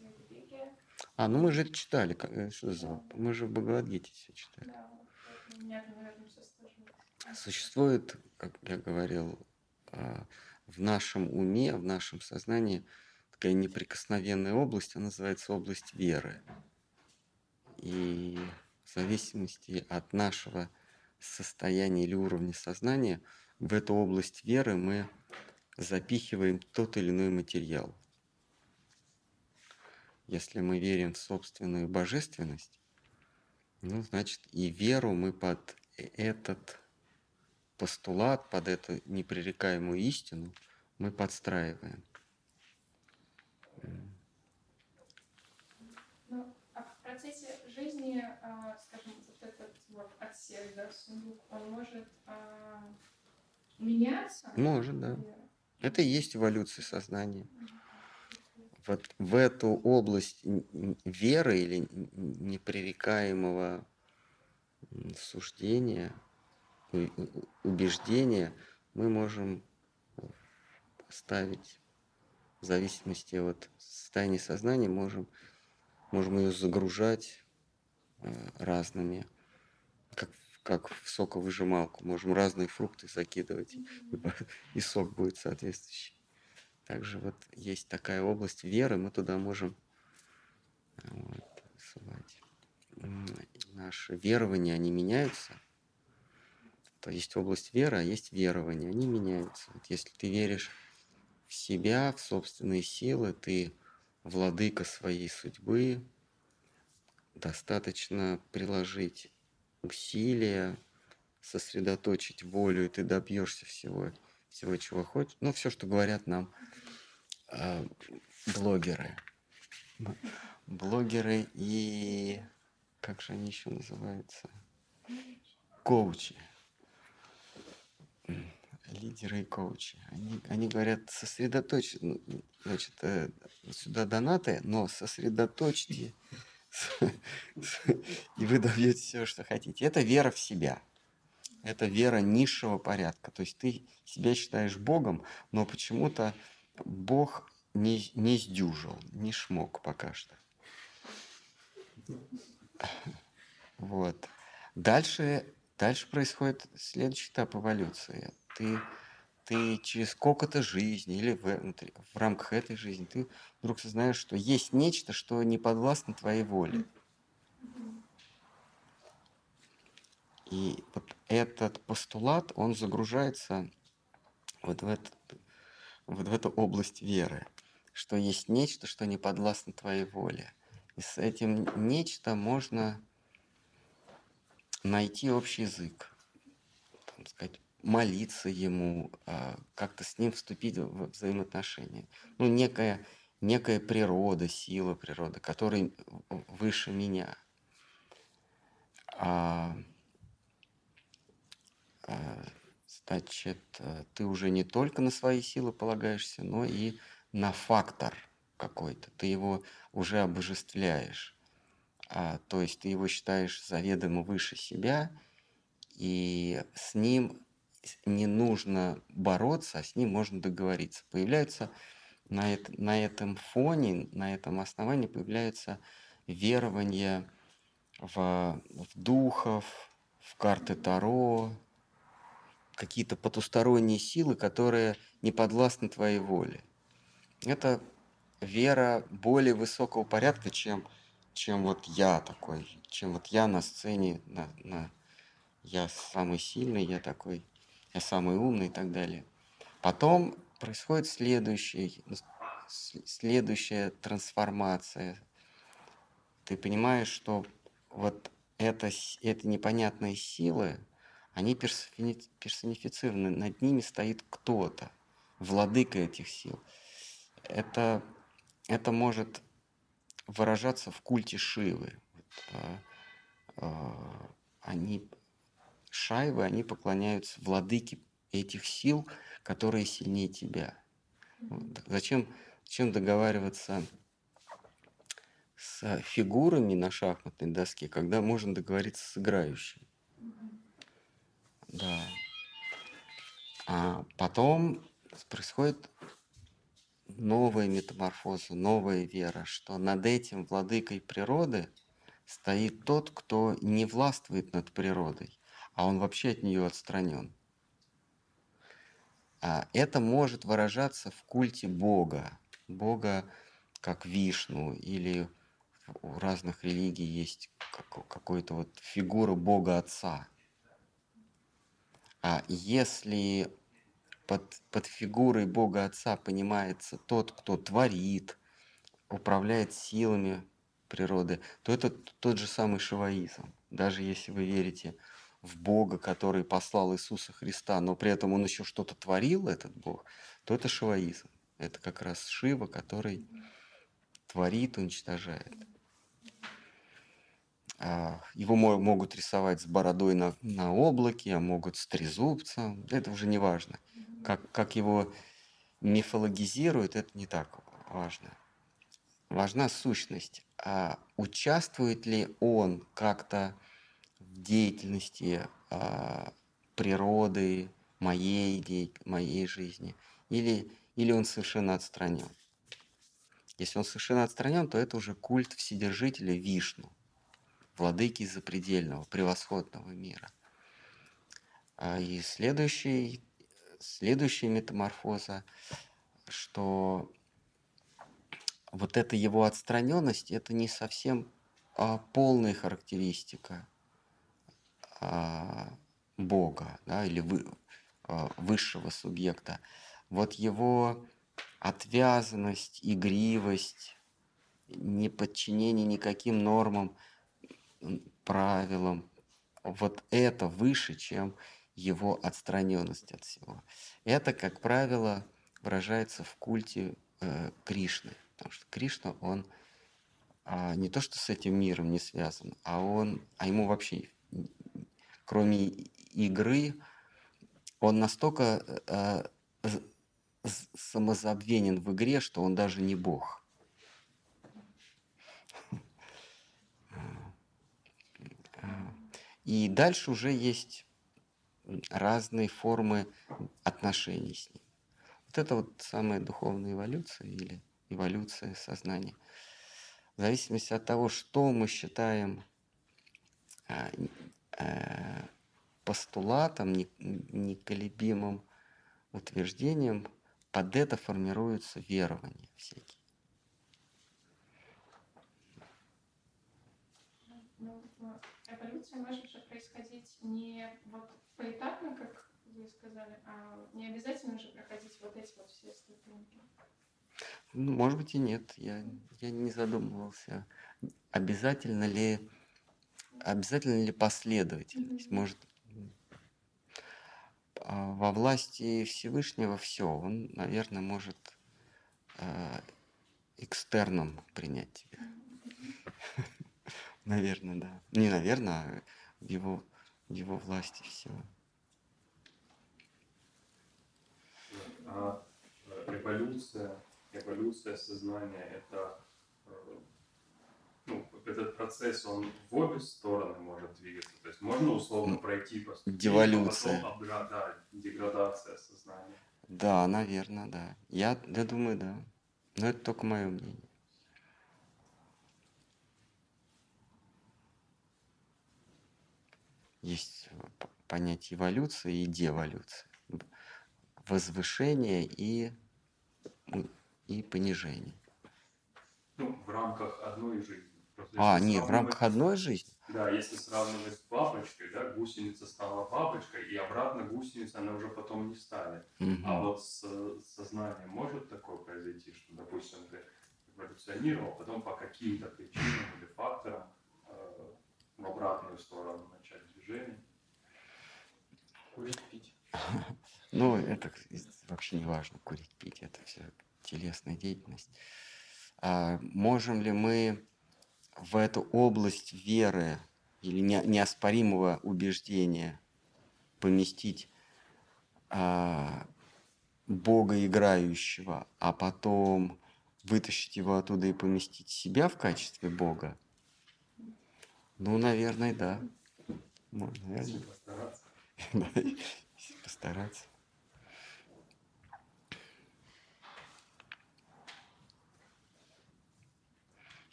А, ну мы же это читали. э, Что за... Мы же в Бхагавадгите все читали. Сложилось. Существует, как я говорил, а, в нашем уме, в нашем сознании такая неприкосновенная область, она называется область веры. И в зависимости от нашего состояния или уровня сознания, в эту область веры мы запихиваем тот или иной материал. Если мы верим в собственную божественность, ну, значит, и веру мы под э- этот постулат, под эту непререкаемую истину мы подстраиваем. Ну, а в процессе жизни, а, скажем, вот этот вот отсек, да, сундук, он может а, меняться? Может, да. Это и есть эволюция сознания. Вот в эту область веры или непререкаемого суждения, убеждения мы можем ставить в зависимости от состояния сознания, можем, можем ее загружать э, разными, как, в- как в соковыжималку, можем разные фрукты закидывать, и сок будет соответствующий. Также вот есть такая область веры, мы туда можем э, вот, Наши верования, они меняются. То есть область веры, а есть верования, они меняются. Вот если ты веришь в себя, в собственные силы, ты владыка своей судьбы, достаточно приложить усилия, сосредоточить волю, и ты добьешься всего, всего, чего хочешь. Ну, все, что говорят нам а, блогеры. Блогеры и как же они еще называются? Коучи. Лидеры и коучи. Они, они говорят, сосредоточь, ну, значит, э, сюда донаты, но сосредоточьте, и вы добьетесь все, что хотите. Это вера в себя. Это вера низшего порядка. То есть ты себя считаешь Богом, но почему-то Бог не, не сдюжил, не шмок пока что. Вот. Дальше, дальше происходит следующий этап эволюции. Ты, ты через сколько-то жизни или в, в рамках этой жизни ты вдруг сознаешь, что есть нечто, что не подвластно твоей воле. И вот этот постулат, он загружается вот в, этот, вот в эту область веры, что есть нечто, что не подвластно твоей воле. И с этим нечто можно найти общий язык, там сказать, молиться ему, а, как-то с ним вступить в взаимоотношения. Ну, некая, некая природа, сила природы, которая выше меня. А, а, значит, э, ты уже не только на свои силы полагаешься, но и на фактор какой-то. Ты его уже обожествляешь. А, то есть ты его считаешь заведомо выше себя, и с ним не нужно бороться, а с ним можно договориться. Появляются на, эт- на этом фоне, на этом основании появляются верования в, в духов, в карты Таро, какие-то потусторонние силы, которые не подвластны твоей воле. Это вера более высокого порядка, чем, чем вот я такой, чем вот я на сцене, на, на, я самый сильный, я такой, я самый умный и так далее. Потом происходит следующий, с- следующая трансформация. Ты понимаешь, что вот это, это непонятные силы, они персони- персонифицированы, над ними стоит кто-то, владыка этих сил. Это, это может выражаться в культе Шивы. А, они, шайвы, они поклоняются владыке этих сил, которые сильнее тебя. Зачем, зачем договариваться с фигурами на шахматной доске, когда можно договориться с играющим? Да. А потом происходит новая метаморфоза, новая вера, что над этим владыкой природы стоит тот, кто не властвует над природой, а он вообще от нее отстранен. А это может выражаться в культе Бога. Бога как Вишну или у разных религий есть как- какой-то вот фигура Бога Отца. А если под, под фигурой Бога Отца понимается тот, кто творит, управляет силами природы, то это тот же самый шиваизм. Даже если вы верите в Бога, который послал Иисуса Христа, но при этом он еще что-то творил, этот Бог, то это шиваизм. Это как раз Шива, который творит, уничтожает. А, Его мо- могут рисовать с бородой на, на облаке, а могут с трезубцем. Это уже не важно. Как, как его мифологизируют, это не так важно. Важна сущность. А участвует ли он как-то в деятельности а, природы, моей, де- моей жизни? Или, или он совершенно отстранен? Если он совершенно отстранен, то это уже культ Вседержителя Вишну, владыки запредельного, превосходного мира. А И следующий, следующая метаморфоза, что вот эта его отстраненность, это не совсем а, полная характеристика а, Бога да, или вы, а, высшего субъекта. Вот его отвязанность, игривость, неподчинение никаким нормам, правилам, вот это выше, чем его отстраненность от всего. Это, как правило, выражается в культе э, Кришны. Потому что Кришна, он а, не то, что с этим миром не связан, а он, а ему вообще, кроме игры, он настолько э, з- самозабвенен в игре, что он даже не бог. А, И дальше уже есть разные формы отношений с ним. Вот это вот самая духовная эволюция или эволюция сознания. В зависимости от того, что мы считаем а, э, постулатом, не- неколебимым утверждением, под это формируются верования всякие. Ну, вот, эволюция может же происходить не вот поэтапно, как вы сказали, а не обязательно же проходить вот эти вот все ступеньки. Ну, может быть и нет. Я, я не задумывался, обязательно ли, обязательно ли последовательность. Мгм. Может, а, во власти Всевышнего все. Он, наверное, может а, экстерном принять тебя. Наверное, да. Не наверное, а его, его власти все. А эволюция, эволюция сознания это э, ну, этот процесс, он в обе стороны может двигаться. То есть можно условно пройти по ступенькам, деволюция. потом да, деградация сознания. Да, наверное, да. Я, я думаю, да. Но это только мое мнение. Есть э, понятие эволюции и деволюции. Возвышение и, и понижение. рамках одной жизни. Просто А, нет, в рамках одной жизни? Да, если сравнивать с бабочкой, да, гусеница стала бабочкой, и обратно гусеница, она уже потом не станет. Мгм. А вот с сознанием может такое произойти, что, допустим, ты эволюционировал, потом по каким-то причинам или факторам э, в обратную сторону. Ну, это вообще не важно, курить, пить, это все телесная деятельность. А можем ли мы в эту область веры или не- неоспоримого убеждения поместить а, Бога играющего, а потом вытащить его оттуда и поместить себя в качестве Бога? Ну, наверное, да. Ну, наверное. Если постараться. Постараться.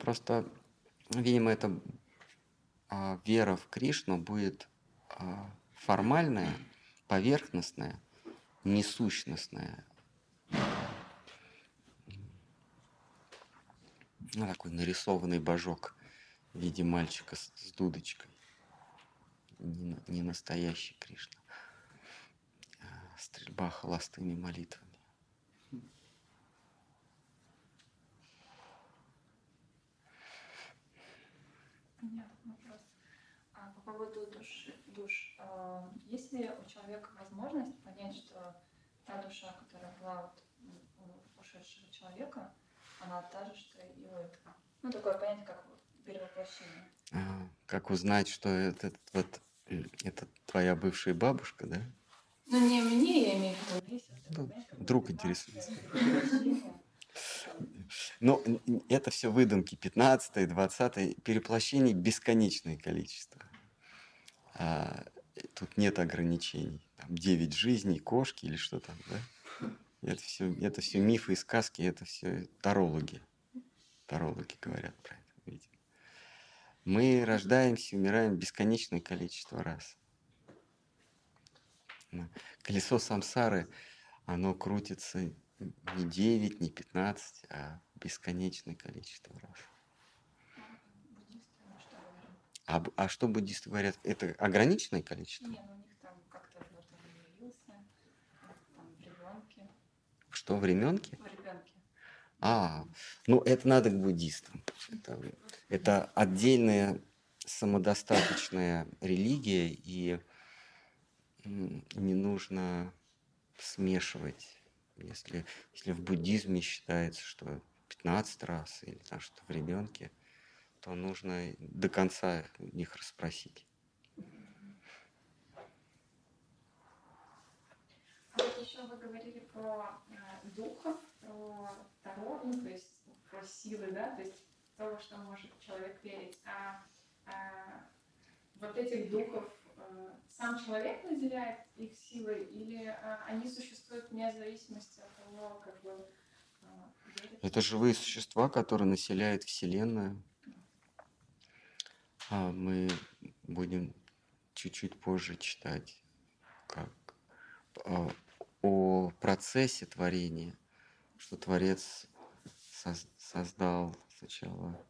Просто, видимо, эта а, вера в Кришну будет а, формальная, поверхностная, несущностная. Ну, такой нарисованный божок в виде мальчика с, с дудочкой не, не настоящий Кришна. А Стрельба холостыми молитвами. Понятный вопрос. А по поводу души, душ, а, есть ли у человека возможность понять, что та душа, которая была вот у ушедшего человека, она та же, что и у этого? Ну, такое понятие, как перевоплощение. А, как узнать, что этот вот это твоя бывшая бабушка, да? Ну, не мне, я имею в виду, такое Ну, мотивация, интересуется. Но н- н- это все выдумки 15 20 переплощений бесконечное количество. А, э, тут нет ограничений. Там 9 жизней, кошки или что там, да? Это все, это все мифы и сказки, это все тарологи. Тарологи говорят про это. Мы рождаемся, умираем бесконечное количество раз. Колесо самсары, оно крутится не 9, не 15, а бесконечное количество раз. А, а что буддисты говорят? Это ограниченное количество? Не, ну у них там как-то он явился, там в ребенке, Что, временки? в ребенке. А, ну это надо к буддистам. Это, это отдельная самодостаточная религия, и не нужно смешивать. Если, если в буддизме считается, что 15 раз или там что в ребенке, то нужно до конца их расспросить. А вот еще вы говорили про э, духов, про Таро, ну, то есть про силы, да, то есть то, во что может человек верить. А, а, вот этих духов э, сам человек наделяет их силой, или а, они существуют вне зависимости от того, как бы э, верить? Это живые существа, которые населяют Вселенную. А мы будем чуть-чуть позже читать как а, о процессе творения, что Творец соз- создал сначала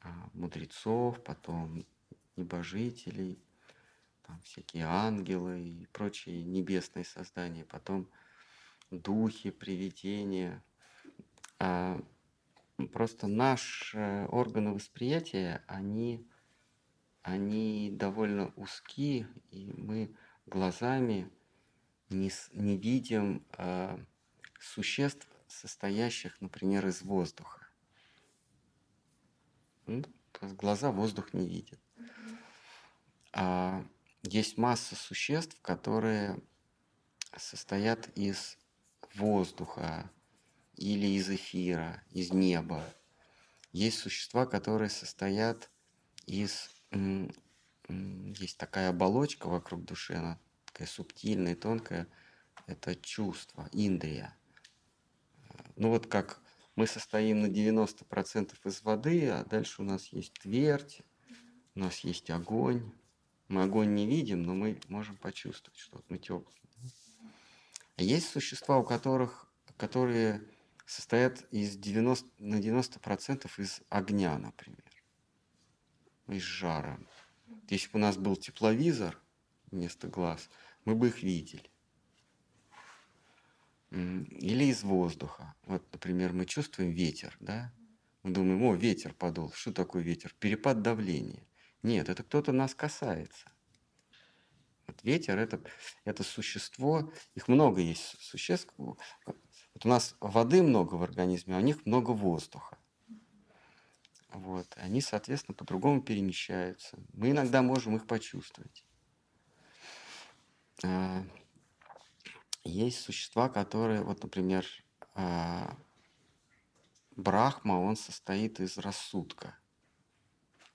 а, мудрецов, потом небожителей, там всякие ангелы и прочие небесные создания, потом духи, привидения. А, просто наши органы восприятия, они, они довольно узки, и мы глазами не, не видим а, существ, состоящих, например, из воздуха. Ну, глаза воздух не видят. А есть масса существ, которые состоят из воздуха или из эфира, из неба. Есть существа, которые состоят из... Есть такая оболочка вокруг души, она такая субтильная, тонкая. Это чувство, индрия. Ну вот как мы состоим на 90% из воды, а дальше у нас есть твердь, у нас есть огонь. Мы огонь не видим, но мы можем почувствовать, что вот мы теплые. А есть существа, у которых, которые состоят из 90, на 90% из огня, например, из жара. Если бы у нас был тепловизор вместо глаз, мы бы их видели. Или из воздуха. Вот, например, мы чувствуем ветер, да? Мы думаем, о, ветер подул. Что такое ветер? Перепад давления. Нет, это кто-то нас касается. Вот ветер это, это существо, их много есть существ. Вот у нас воды много в организме, а у них много воздуха. Вот. Они, соответственно, по-другому перемещаются. Мы иногда можем их почувствовать. Есть существа, которые, вот, например, а, Брахма, он состоит из рассудка.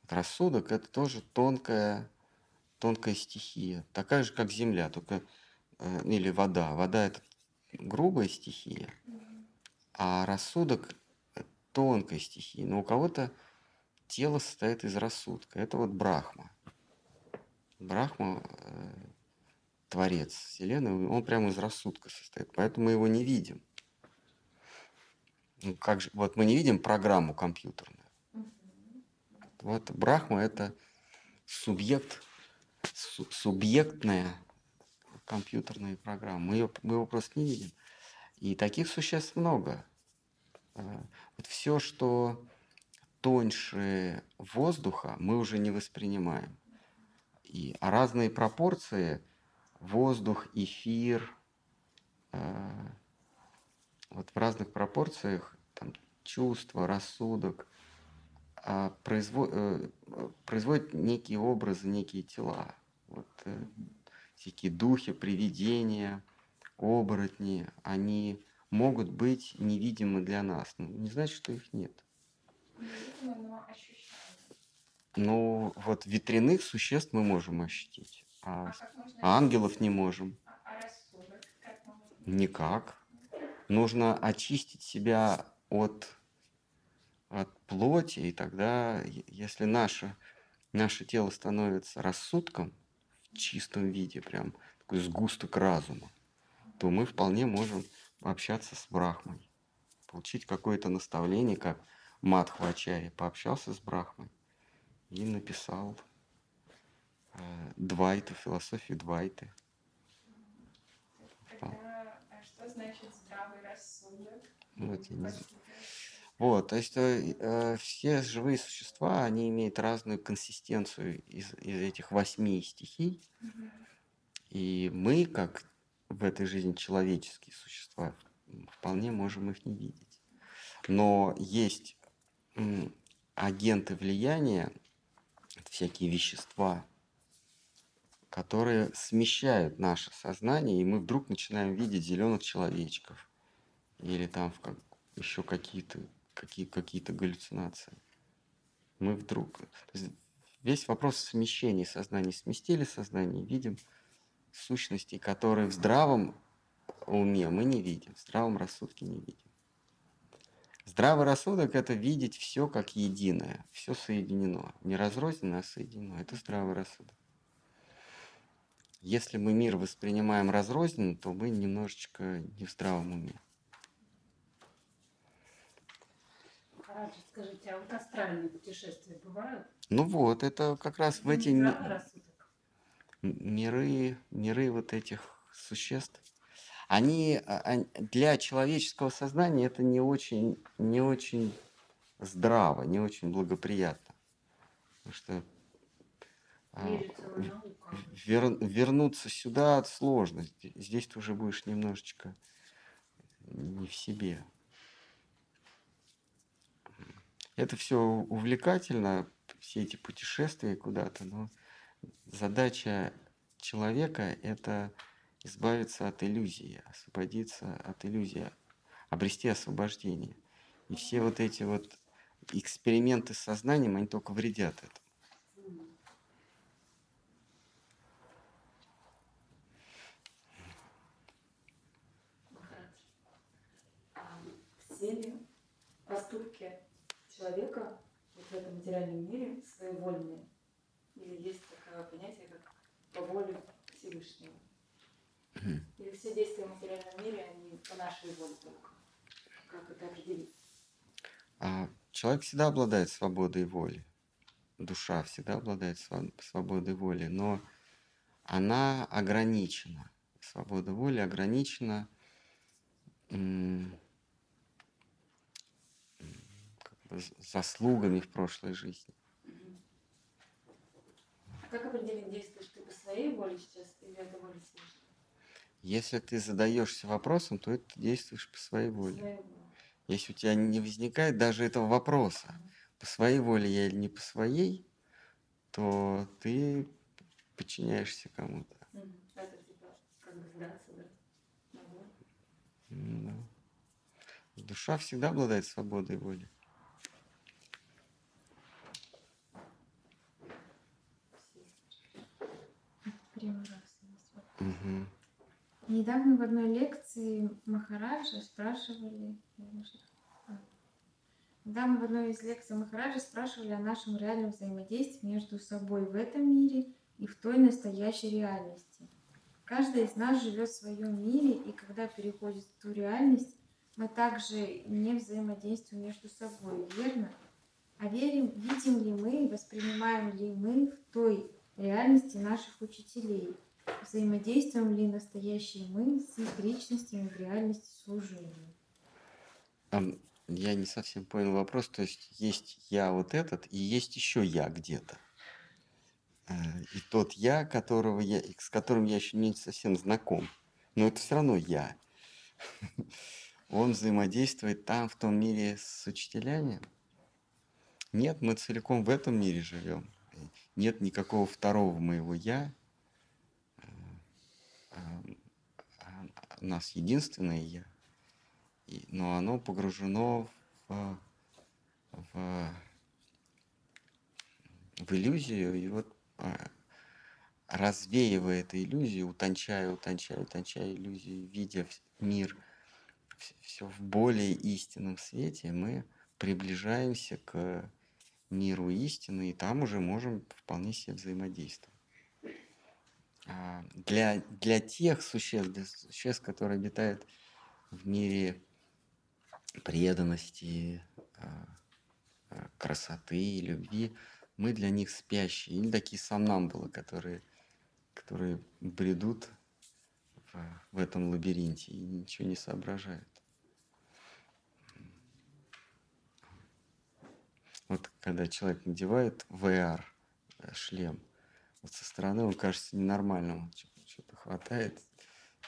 Рассудок – это тоже тонкая, тонкая стихия, такая же, как земля, только э, или вода. Вода – это грубая стихия, а рассудок – тонкая стихия. Но у кого-то тело состоит из рассудка. Это вот Брахма. Брахма э, – творец Вселенной, он прямо из рассудка состоит, поэтому мы его не видим. Ну, как же, вот мы не видим программу компьютерную. Вот Брахма – это субъект, су, субъектная компьютерная программа. Мы, ее, мы его просто не видим. И таких существ много. А, вот все, что тоньше воздуха, мы уже не воспринимаем. И, а разные пропорции – воздух, эфир а, – вот в разных пропорциях там, чувства, рассудок а, производят, э, производят некие образы, некие тела. Вот, э, всякие духи, привидения, оборотни, они могут быть невидимы для нас. Ну, не значит, что их нет. Ну, вот ветряных существ мы можем ощутить, а, ангелов не можем. Никак нужно очистить себя от, от плоти, и тогда, если наше, наше тело становится рассудком в чистом виде, прям такой сгусток разума, то мы вполне можем общаться с Брахмой, получить какое-то наставление, как Мадхвачари пообщался с Брахмой и написал э, Двайту, философию Двайты. Тогда, а что значит вот, я не Вот, то есть э, э, все живые существа, они имеют разную консистенцию из, из этих восьми стихий. И мы, как в этой жизни человеческие существа, вполне можем их не видеть. Но есть агенты влияния, всякие вещества, которые смещают наше сознание, и мы вдруг начинаем видеть зеленых человечков или там в как, еще какие-то какие, какие-то галлюцинации. Мы вдруг... Весь вопрос смещения сознания. Сместили сознание, видим сущности, которые в здравом уме мы не видим, в здравом рассудке не видим. Здравый рассудок – это видеть все как единое, все соединено. Не разрозненно, а соединено. Это здравый рассудок. Если мы мир воспринимаем разрозненно, то мы немножечко не в здравом уме. Скажите, а вот астральные путешествия бывают? Ну вот, это как раз в эти ми- миры, миры вот этих существ. Они, а, для человеческого сознания это не очень, не очень здраво, не очень благоприятно. Потому что а, вер, вернуться сюда сложно. Здесь ты уже будешь немножечко не в себе. Это все увлекательно, все эти путешествия куда-то, но задача человека – это избавиться от иллюзии, освободиться от иллюзии, обрести освобождение. И все вот эти вот эксперименты с сознанием, они только вредят этому. Ли поступки человека вот в этом материальном мире своевольные. Или есть такое понятие, как по воле Всевышнего. Или все действия в материальном мире, они по нашей воле только. Как это определить? А человек всегда обладает свободой воли. Душа всегда обладает свободой воли, но она ограничена. Свобода воли ограничена м, как бы з- заслугами в прошлой жизни. А как определить, действуешь ты по своей воле сейчас или это воля Всевышнего? Если ты задаешься вопросом, то это действуешь по своей По воле. своей воле. Если у тебя не возникает даже этого вопроса, по своей воле я или не по своей, то ты подчиняешься кому-то. Мгм. Это типа как бы сдаться, да? Да. Душа всегда обладает свободой воли. Первый раз у нас вот. Мгм. Недавно в одной лекции Махараджа спрашивали... А. Недавно в одной из лекций Махараджа спрашивали о нашем реальном взаимодействии между собой в этом мире и в той настоящей реальности. Каждый из нас живет в своем мире, и когда переходит в ту реальность, мы также не взаимодействуем между собой, верно? А верим, видим ли мы, воспринимаем ли мы в той реальности наших учителей? Взаимодействуем ли настоящие мы с их личностями в реальности служения? Я не совсем понял вопрос. То есть есть я вот этот, и есть еще я где-то. Э, И тот я, которого я, с которым я еще не совсем знаком. Но это все равно я. Он взаимодействует там, в том мире с учителями. Нет, мы целиком в этом мире живем. Нет никакого второго моего я. Э, а, а, У нас единственное я. Но оно погружено в, в, в иллюзию, и вот а, развеивая эту иллюзию, утончая, утончая, утончая иллюзию, видя мир все в более истинном свете, мы приближаемся к миру истины, и там уже можем вполне себе взаимодействовать. А, Для, для тех существ, для существ, которые обитают в мире преданности, а, а, красоты, любви, мы для них спящие, или такие сомнамбулы, которые, которые бредут в, в этом лабиринте и ничего не соображают. Вот когда человек надевает VR э, вот со стороны он кажется ненормальным, что-то хватает,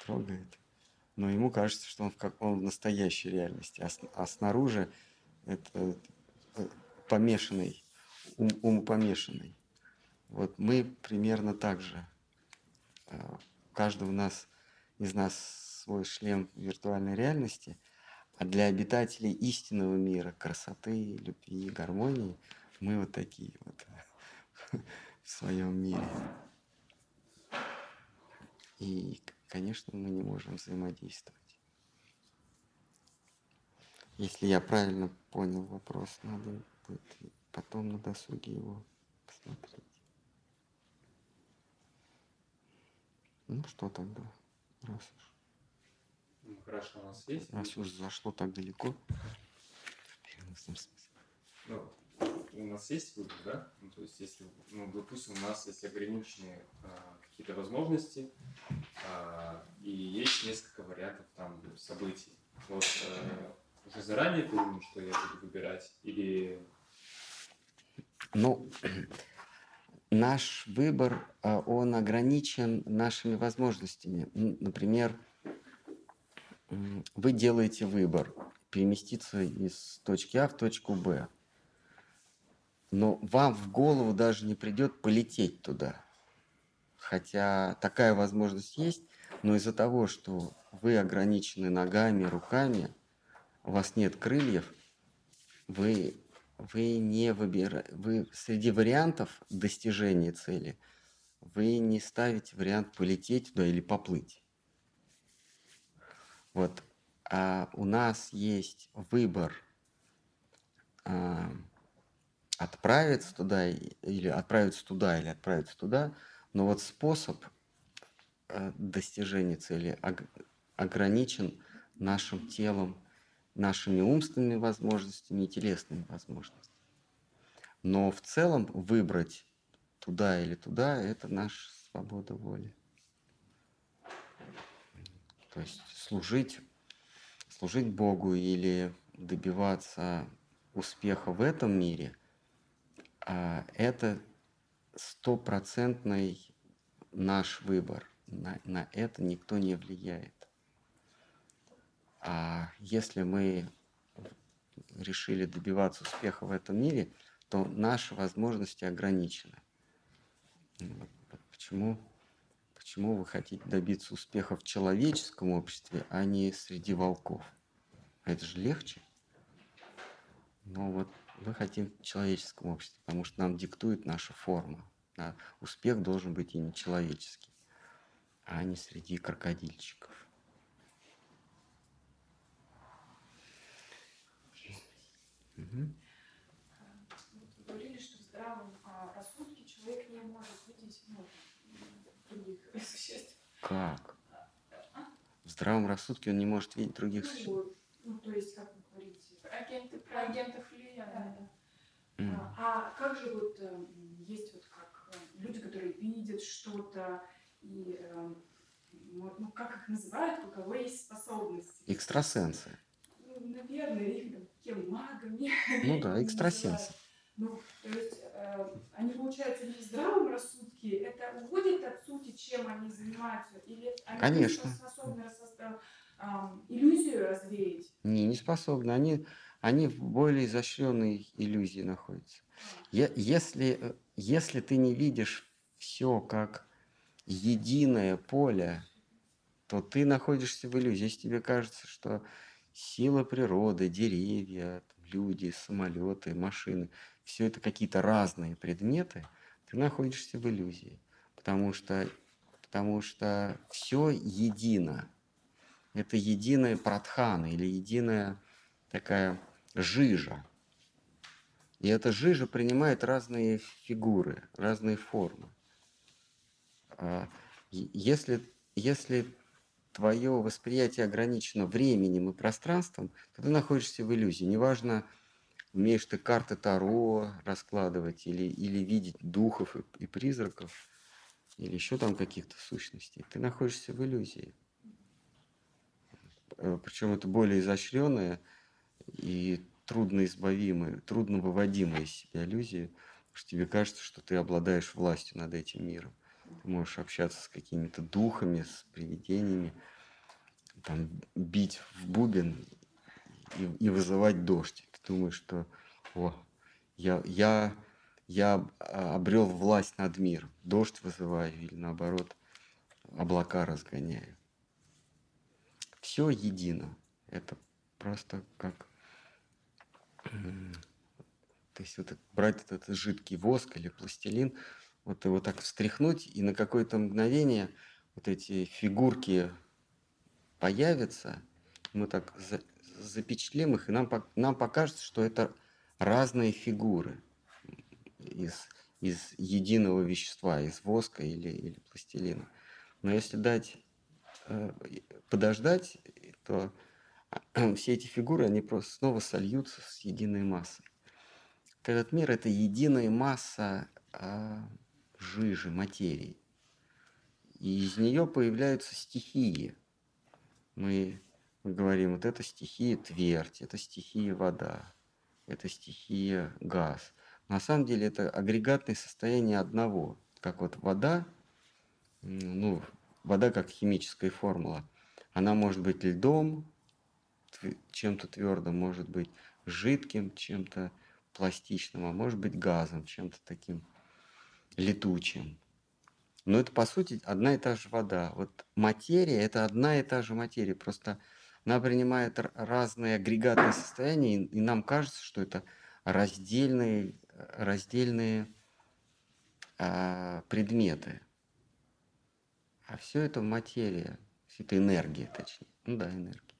трогает, но ему кажется, что он в, как, он настоящей реальности, а, а снаружи это э, помешанный, ум, умопомешанный. Вот мы примерно так же. э, У каждого у нас, из нас свой шлем виртуальной реальности, а для обитателей истинного мира, красоты, любви, гармонии, мы вот такие вот в своем мире. И, конечно, мы не можем взаимодействовать. Если я правильно понял вопрос, надо будет потом на досуге его посмотреть. Ну что тогда, раз уж, хорошо, у нас есть. раз уж зашло так далеко. Ну, у нас есть выбор, да? Ну, то есть, если, ну, допустим, у нас есть ограниченные а, какие-то возможности, а, и есть несколько вариантов там событий. Вот э, уже заранее ты думаешь, что я буду выбирать, или Ну, наш выбор, а, он ограничен нашими возможностями. Например, вы делаете выбор переместиться из точки А в точку Б. Но вам в голову даже не придет полететь туда. Хотя такая возможность есть, но из-за того, что вы ограничены ногами, руками, у вас нет крыльев, вы, вы не выбираете, вы среди вариантов достижения цели, вы не ставите вариант полететь туда или поплыть. Вот. А у нас есть выбор а, отправиться туда или отправиться туда или отправиться туда, но вот способ э, достижения цели ог- ограничен нашим телом, нашими умственными возможностями и телесными возможностями. Но в целом выбрать туда или туда – это наша свобода воли. То есть служить, служить Богу или добиваться успеха в этом мире а, – это стопроцентный наш выбор. На, на это никто не влияет. А если мы решили добиваться успеха в этом мире, то наши возможности ограничены. Почему, почему вы хотите добиться успеха в человеческом обществе, а не среди волков? Это же легче. Но вот мы хотим в человеческом обществе, потому что нам диктует наша форма. Да? Успех должен быть и не человеческий, а не среди крокодильчиков. Угу. Вы говорили, что в здравом а, рассудке человек не может видеть ну, других существ. Как? В здравом рассудке он не может видеть других ну, существ? Ну, то есть, как вы говорите, агенты, про агентов влияния. Да, да. Mm. А, а как же вот э, есть вот как э, люди, которые видят что-то, и э, ну, как их называют, у кого есть способности? Экстрасенсы. Ну, наверное, их кем магами. Ну да, экстрасенсы. Ну, то есть э, они, получается, не в здравом рассудке, это уходит от сути, чем они занимаются, или они Конечно. способны рассоздать э, иллюзию развеять? Не, не способны. Они, они в более изощренной иллюзии находятся. Я, если, э, если ты не видишь все как единое поле, то ты находишься в иллюзии. Если тебе кажется, что сила природы, деревья, люди, самолеты, машины, все это какие-то разные предметы, ты находишься в иллюзии. Потому что, потому что все едино. Это единая пратхана или единая такая жижа. И эта жижа принимает разные фигуры, разные формы. А, если, если твое восприятие ограничено временем и пространством, то ты находишься в иллюзии. Неважно, умеешь ты карты Таро раскладывать или, или видеть духов и, и призраков, или еще там каких-то сущностей, ты находишься в иллюзии. Э, Причем это более изощренная и трудно избавимая, трудно выводимая из себя иллюзия, потому что тебе кажется, что ты обладаешь властью над этим миром. Ты можешь общаться с какими-то духами, с привидениями, там, бить в бубен и, и вызывать дождь. Думаешь, что о, я, я, я обрел власть над миром. Дождь вызываю или наоборот облака разгоняю. Все едино. Это просто как то есть вот брать этот жидкий воск или пластилин, вот его так встряхнуть, и на какое-то мгновение вот эти фигурки появятся, мы так запечатлим их, и нам, нам покажется, что это разные фигуры из, из единого вещества, из воска или, или пластилина. Но если дать э, подождать, то все эти фигуры, они просто снова сольются с единой массой. Этот мир – это единая масса а, жижи, материи. И из нее появляются стихии. Мы, мы говорим, вот это стихия твердь, это стихия вода, это стихия газ. На самом деле это агрегатное состояние одного. Как вот вода, ну, вода как химическая формула, она может быть льдом, чем-то твердым, может быть жидким, чем-то пластичным, а может быть газом, чем-то таким летучим. Но это, по сути, одна и та же вода. Вот материя – это одна и та же материя, просто она принимает разные агрегатные состояния, и нам кажется, что это раздельные, раздельные а, предметы. А все это материя, все это энергия, точнее. Ну да, энергия.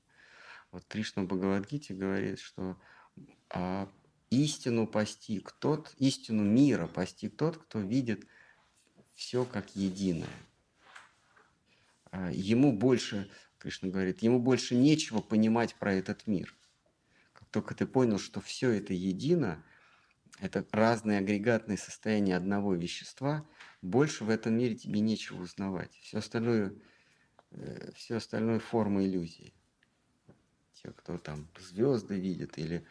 Вот Кришна Бхагавадгите говорит, что а, истину постиг тот, истину мира постиг тот, кто видит все как единое. А, ему больше, Кришна говорит, ему больше нечего понимать про этот мир. Как только ты понял, что все это едино, это разные агрегатные состояния одного вещества, больше в этом мире тебе нечего узнавать. Все остальное, э, все остальное форма иллюзии. Те, кто там звезды видят или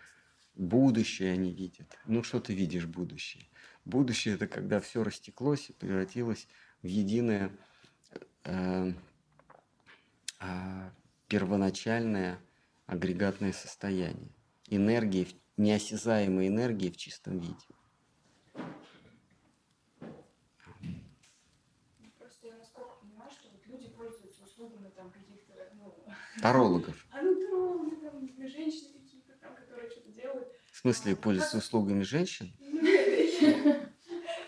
будущее они видят. Ну, что ты видишь будущее? Будущее это когда все растеклось и превратилось в единое э, первоначальное агрегатное состояние. Энергии, неосязаемой энергии в чистом виде. Ну, Тарологов. а ну тролли, там, женщины какие-то там, которые что-то делают. В смысле, пользуются услугами женщин? Ну, Нет,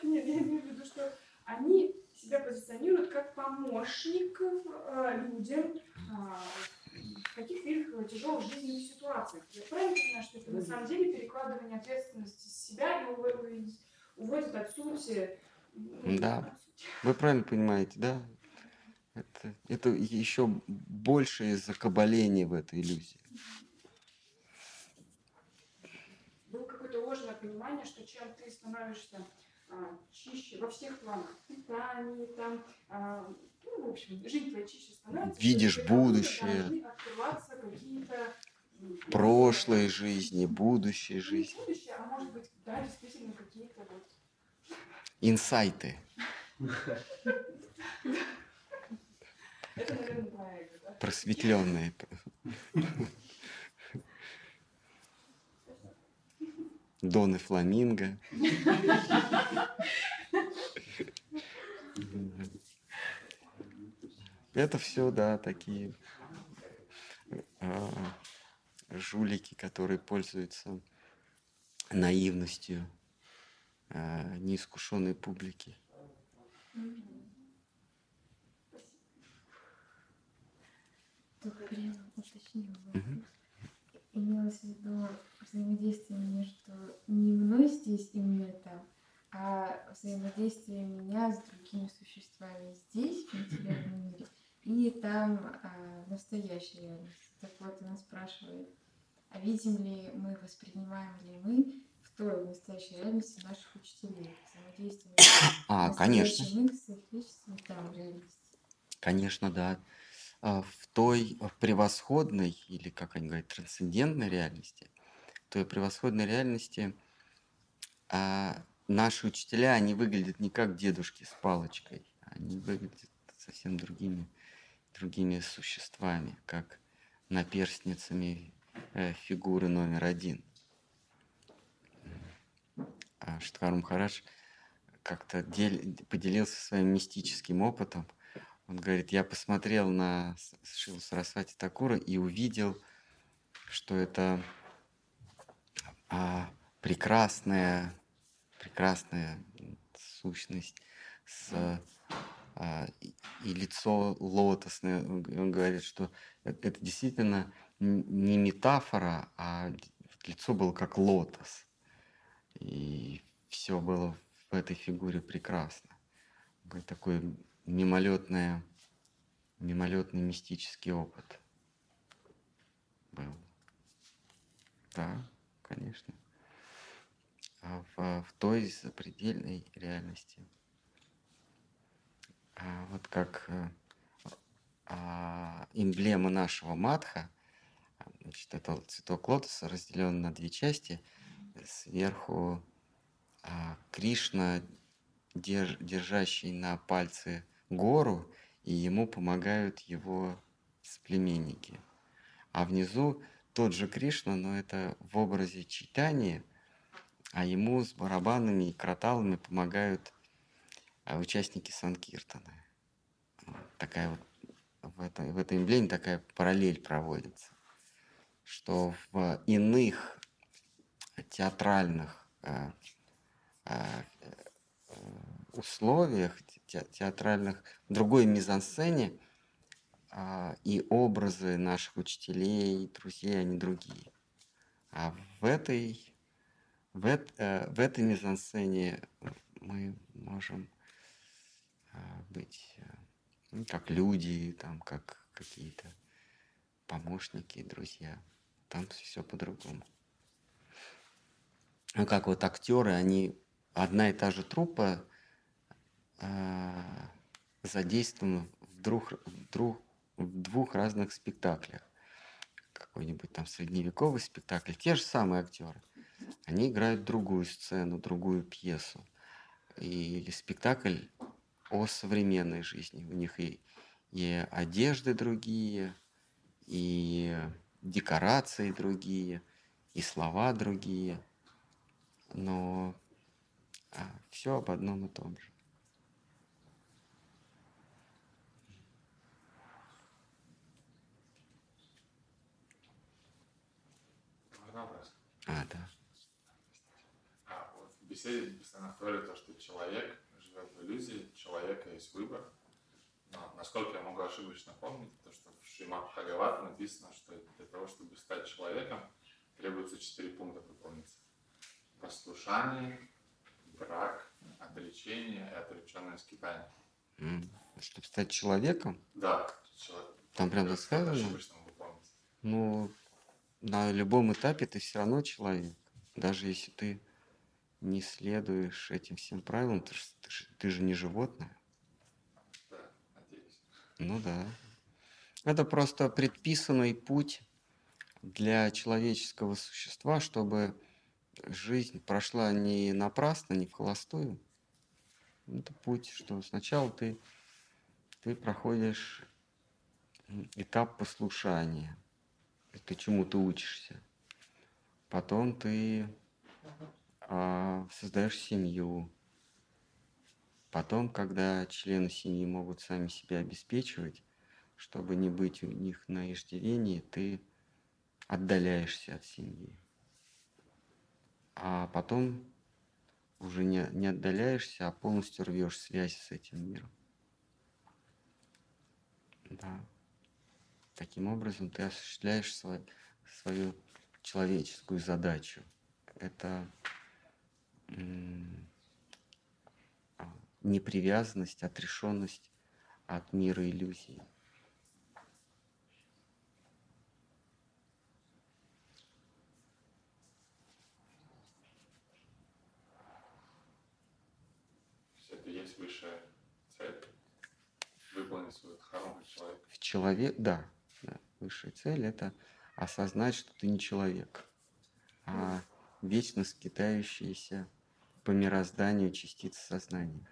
нет, я имею в виду, что они себя позиционируют как помощников э, людям а, в каких-то их тяжелых жизненных ситуациях. Я правильно понимаю, что это на самом деле перекладывание ответственности с себя и ув- уводит от сути? ну, Да. Вы правильно понимаете, да? Это, это еще большее закабаление в этой иллюзии. было какое-то ложное понимание, что чем ты становишься а, чище во всех планах, питании, там, а, ну, в общем, жизнь твоя чище становится. Видишь будущее. открываться какие-то м, Прошлой жизни, будущей ну, не жизни. будущее, а может быть, да, действительно какие-то вот Инсайты. Это, наверное, про эго, да? Просветленные. Доны Фламинго. Это все, да, такие а, жулики, которые пользуются наивностью а, неискушенной публики. Тут прям уточнил Мгм. Имелось в виду взаимодействие между не мной здесь и мне там, а взаимодействие меня с другими существами здесь, в материальном мире, и там а, в настоящей реальности. Так вот, она спрашивает, а видим ли мы, воспринимаем ли мы в той настоящей реальности наших учителей? Взаимодействие между А, конечно. их с их личностью там реальности. Конечно, да. А, В той превосходной, или как они говорят, трансцендентной реальности, в той превосходной реальности а, наши учителя, они выглядят не как дедушки с палочкой, они выглядят совсем другими, другими существами, как наперстницами э, фигуры номер один. А Штхар Махарадж как-то дел- поделился своим мистическим опытом, он говорит, я посмотрел на Шилу Сарасвати Такура и увидел, что это а, прекрасная, прекрасная сущность с, и, и лицо лотосное. Он говорит, что э- это действительно не метафора, а лицо было как лотос. И все было в этой фигуре прекрасно. Такой мимолетное, мимолетный мистический опыт был. Да, конечно. А в, в той запредельной реальности, а вот как э, а, эмблема нашего матха, а, значит, это цветок лотоса разделен на две части. Сверху а, Кришна, держ- держащий на пальце гору, и ему помогают его соплеменники. А внизу тот же Кришна, но это в образе читания, а ему с барабанами и кроталами помогают а, участники Санкиртана. Такая вот в, этой- в этой эмблеме такая параллель проводится, что в иных театральных а, а, э, условиях, те- театральных, другой мизансцене, а, и образы наших учителей, друзей, они другие. А в этой, в, э, в этой мизансцене мы можем быть э, ну, как люди, там, как какие-то помощники, друзья. Там все по-другому. ну, как вот актеры, они одна и та же труппа э, задействована в двух, в, двух, в двух разных спектаклях. Какой-нибудь там средневековый спектакль, те же самые актеры. Они играют другую сцену, другую пьесу. Или спектакль о современной жизни. У них и, и одежды другие, и декорации другие, и слова другие. Но а, все об одном и том же. А, да. А, вот в беседе постоянно говорили то, что человек живет в иллюзии, человека есть выбор. Но насколько я могу ошибочно помнить, то, что в Шримад Бхагават написано, что для того, чтобы стать человеком, требуется четыре пункта выполнить. Послушание, брак, отречение и отреченное скитание. Чтобы стать человеком, Да, человек. Там прям сказано? Ну, на любом этапе ты все равно человек. Даже если ты не следуешь этим всем правилам, ты, ж- ты, ты же не животное. Ну да. Это просто предписанный путь для человеческого существа, чтобы жизнь прошла не напрасно, не в холостую. Это путь, что сначала ты, ты проходишь этап послушания. И Ты чему-то учишься. Потом ты создаешь семью. Потом, когда члены семьи могут сами себя обеспечивать, чтобы не быть у них на иждивении, ты отдаляешься от семьи. А потом уже не, не отдаляешься, а полностью рвешь связь с этим миром. Да. Таким образом ты осуществляешь свой- свою человеческую задачу. Это а, непривязанность, отрешенность от мира иллюзий. Есть это и есть высшая цель. Выполнить свою дхарму как человек. В человек, да, да, высшая цель это осознать, что ты не человек, а вечно скитающаяся по мирозданию частица сознания.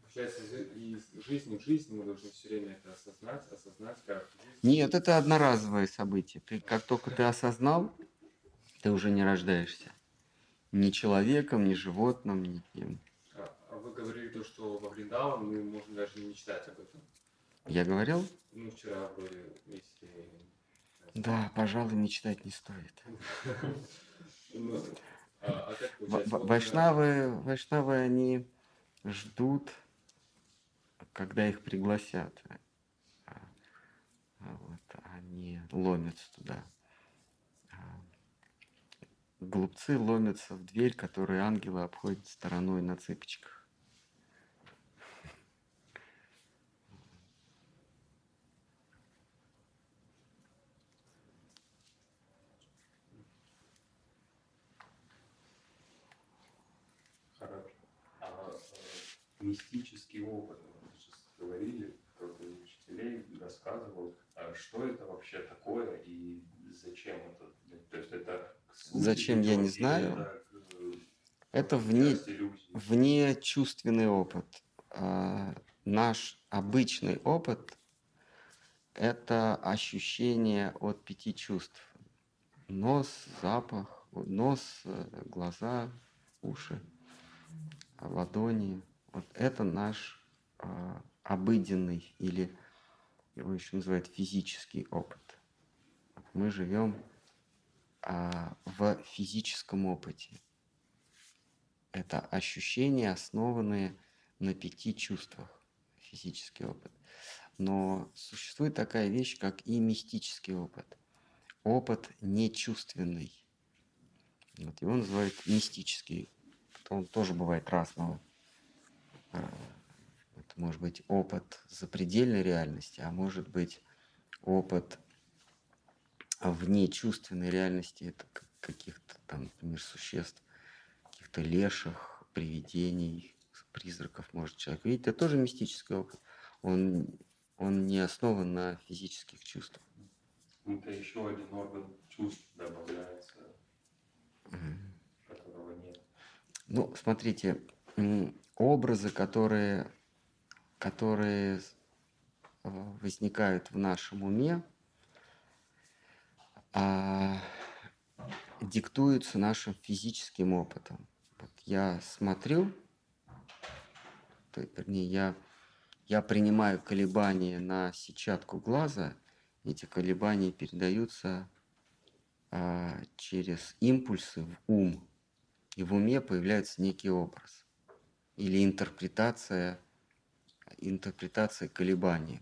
Получается, из из жизни в жизнь мы должны все время это осознать, осознать, как. Нет, это одноразовое событие. Ты, как только ты осознал, ты уже не рождаешься. Ни человеком, ни животным, никем. А а вы говорили то, что во Вриндаван мы можем даже не мечтать об этом. Я говорил? Ну, вчера вроде, если... Да, пожалуй, мечтать не стоит. Ну, а, а Вайшнавы, вайшнавы, они ждут, когда их пригласят. А, Вот, они ломятся туда. Глупцы ломятся в дверь, которую ангелы обходят стороной на цыпочках. Хорошо. А э, мистический опыт, вы сейчас говорили, кто-то из учителей рассказывал, а что это вообще такое и зачем это? То есть это Зачем, я не знаю. это э, Это вне, часть иллюзии? вне чувственный опыт. А, Наш обычный опыт – это ощущение от пяти чувств. Нос, запах, нос, э, глаза, уши, ладони. Вот это наш а, обыденный или его еще называют физический опыт. Мы живем а, в физическом опыте. Это ощущения, основанные на пяти чувствах, физический опыт. Но существует такая вещь, как и мистический опыт. Опыт нечувственный. Вот его называют мистический. Он тоже бывает разного. А, Это может быть опыт запредельной реальности, а может быть опыт вне чувственной реальности это каких-то там, например, существ, каких-то леших, привидений, призраков может человек видеть. Это тоже мистический опыт. Он, он не основан на физических чувствах. Это еще один орган чувств добавляется, mm. которого нет. Ну, смотрите, образы, которые, которые возникают в нашем уме, а, диктуются нашим физическим опытом. Вот я смотрю, то, вернее, я, я принимаю колебания на сетчатку глаза, эти колебания передаются а, через импульсы в ум, и в уме появляется некий образ или интерпретация, интерпретация колебаний.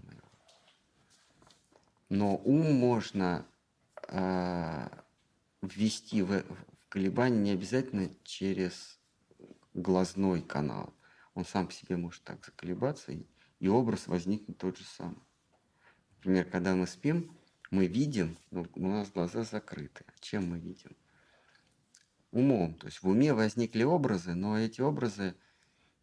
Но ум можно э, ввести в, в колебания не обязательно через глазной канал. Он сам по себе может так заколебаться, и, и образ возникнет тот же самый. Например, когда мы спим, мы видим, но у нас глаза закрыты. А чем мы видим? Умом. То есть в уме возникли образы, но эти образы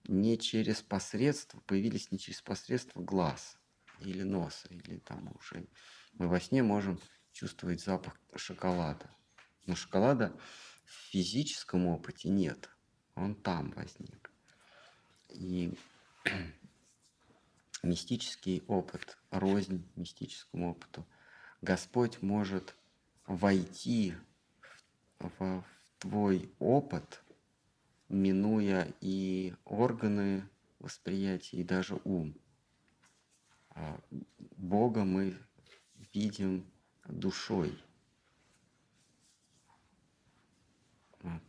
не через посредство, появились не через посредство глаз или носа, или там уже мы во сне можем чувствовать запах шоколада. Но шоколада в физическом опыте нет. Он там возник. И мистический опыт, рознь мистическому опыту. Господь может войти в, в твой опыт, минуя и органы восприятия, и даже ум. А Бога мы видим душой. Вот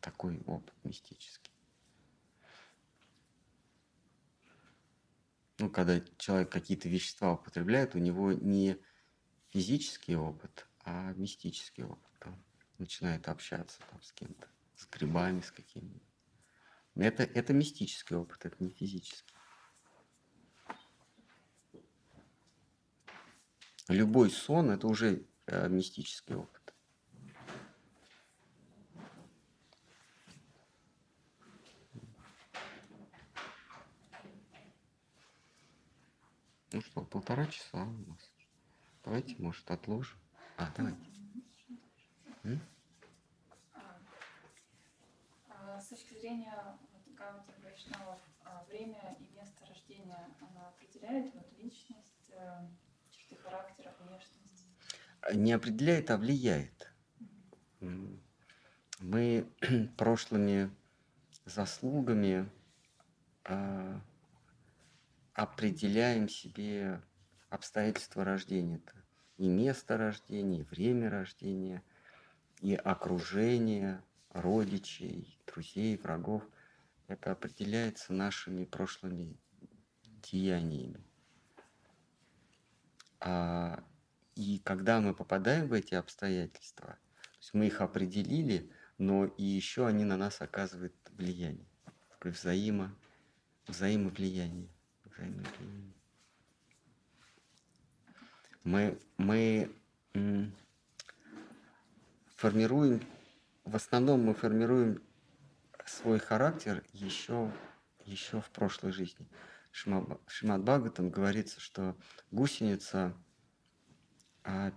такой опыт мистический. Ну, когда человек какие-то вещества употребляет, у него не физический опыт, а мистический опыт. Он начинает общаться там с кем-то, с грибами, с какими-то. Это, это мистический опыт, это не физический. Любой сон – это уже э, мистический опыт. Ну что, полтора часа у нас. Давайте, может, отложим. А, давайте. М? А, с точки зрения вот, Гаути Вайшнавов, а, время и место рождения оно определяет вот, личность, э, черты характера, внешность? Не определяет, а влияет. Мы прошлыми заслугами а, определяем себе обстоятельства рождения. Это и место рождения, и время рождения, и окружение родичей, друзей, врагов. Это определяется нашими прошлыми деяниями. А, и когда мы попадаем в эти обстоятельства, то есть мы их определили, но и еще они на нас оказывают влияние. Такое взаимо, взаимовлияние. взаимовлияние. Мы, мы формируем, в основном мы формируем свой характер еще, еще в прошлой жизни. Шимат Бхагаватам говорится, что гусеница а,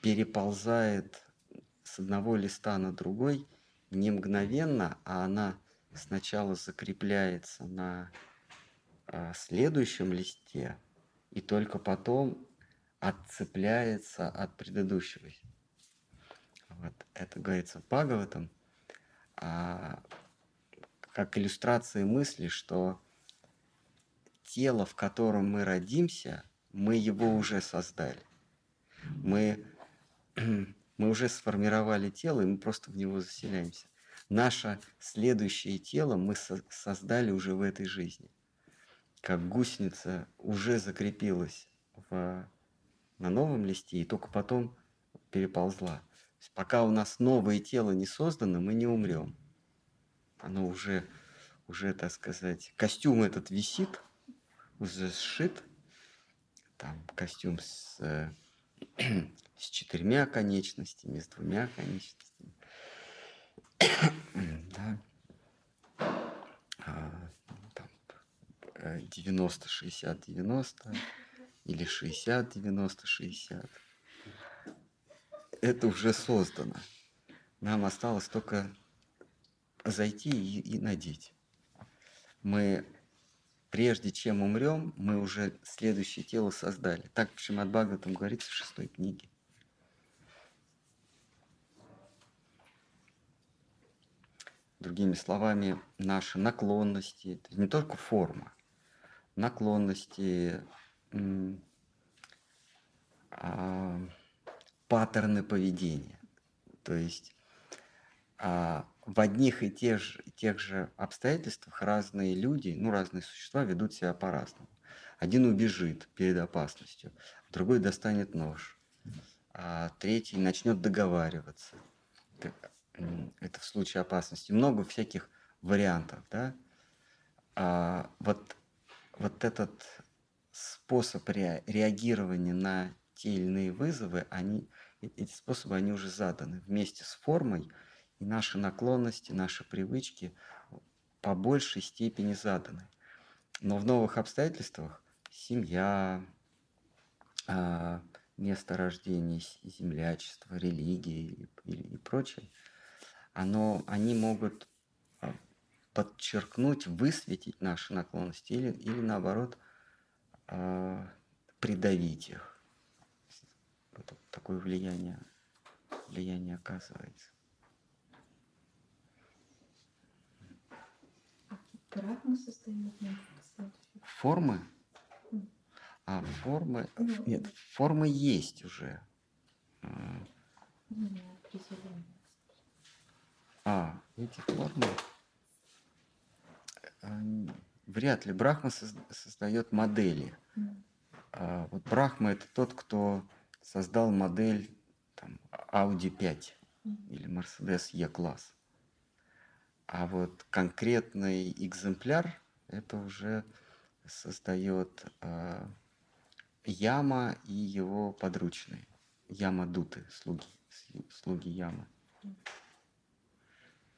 переползает с одного листа на другой не мгновенно, а она сначала закрепляется на а, следующем листе, и только потом отцепляется от предыдущего. Вот это говорится в Бхагаватам, а, как иллюстрация мысли, что тело, в котором мы родимся, мы его уже создали. Мы, мы уже сформировали тело, и мы просто в него заселяемся. Наше следующее тело мы со создали уже в этой жизни. Как гусеница уже закрепилась в, на новом листе и только потом переползла. Пока у нас новое тело не создано, мы не умрем. Оно уже, уже, так сказать, костюм этот висит, уже сшит, там костюм с, э, с четырьмя конечностями, с двумя конечностями. да. А, там, э, 90, 60, 90 или 60, 90, 60. Это уже создано. Нам осталось только зайти и, и надеть. Мы, прежде чем умрем, мы уже следующее тело создали. Так в Шримад Бхагаватам говорится в шестой книге. Другими словами, наши наклонности, это не только форма, наклонности, а, паттерны поведения. То есть а, в одних и тех же, тех же обстоятельствах разные люди, ну, разные существа ведут себя по-разному. Один убежит перед опасностью, другой достанет нож, а третий начнет договариваться. Это, в случае опасности. Много всяких вариантов, да? А вот, вот этот способ ре- реагирования на те или иные вызовы, они, э- эти способы, они уже заданы вместе с формой, и наши наклонности, наши привычки по большей степени заданы. Но в новых обстоятельствах семья, а, место рождения, землячество, религия и прочее, оно, они могут а, подчеркнуть, высветить наши наклонности или, или наоборот а, придавить их. Такое влияние, влияние оказывается. На кстати. Формы? А формы... Ну, Нет, формы есть уже. А. А, эти формы... а, Вряд ли. Брахма созд- создает модели. А вот Брахма это тот, кто создал модель там, Audi 5 Мгм. или Mercedes E-класс. А вот конкретный экземпляр это уже создает а, Яма и его подручные. Яма Дуты, слуги, слуги Ямы.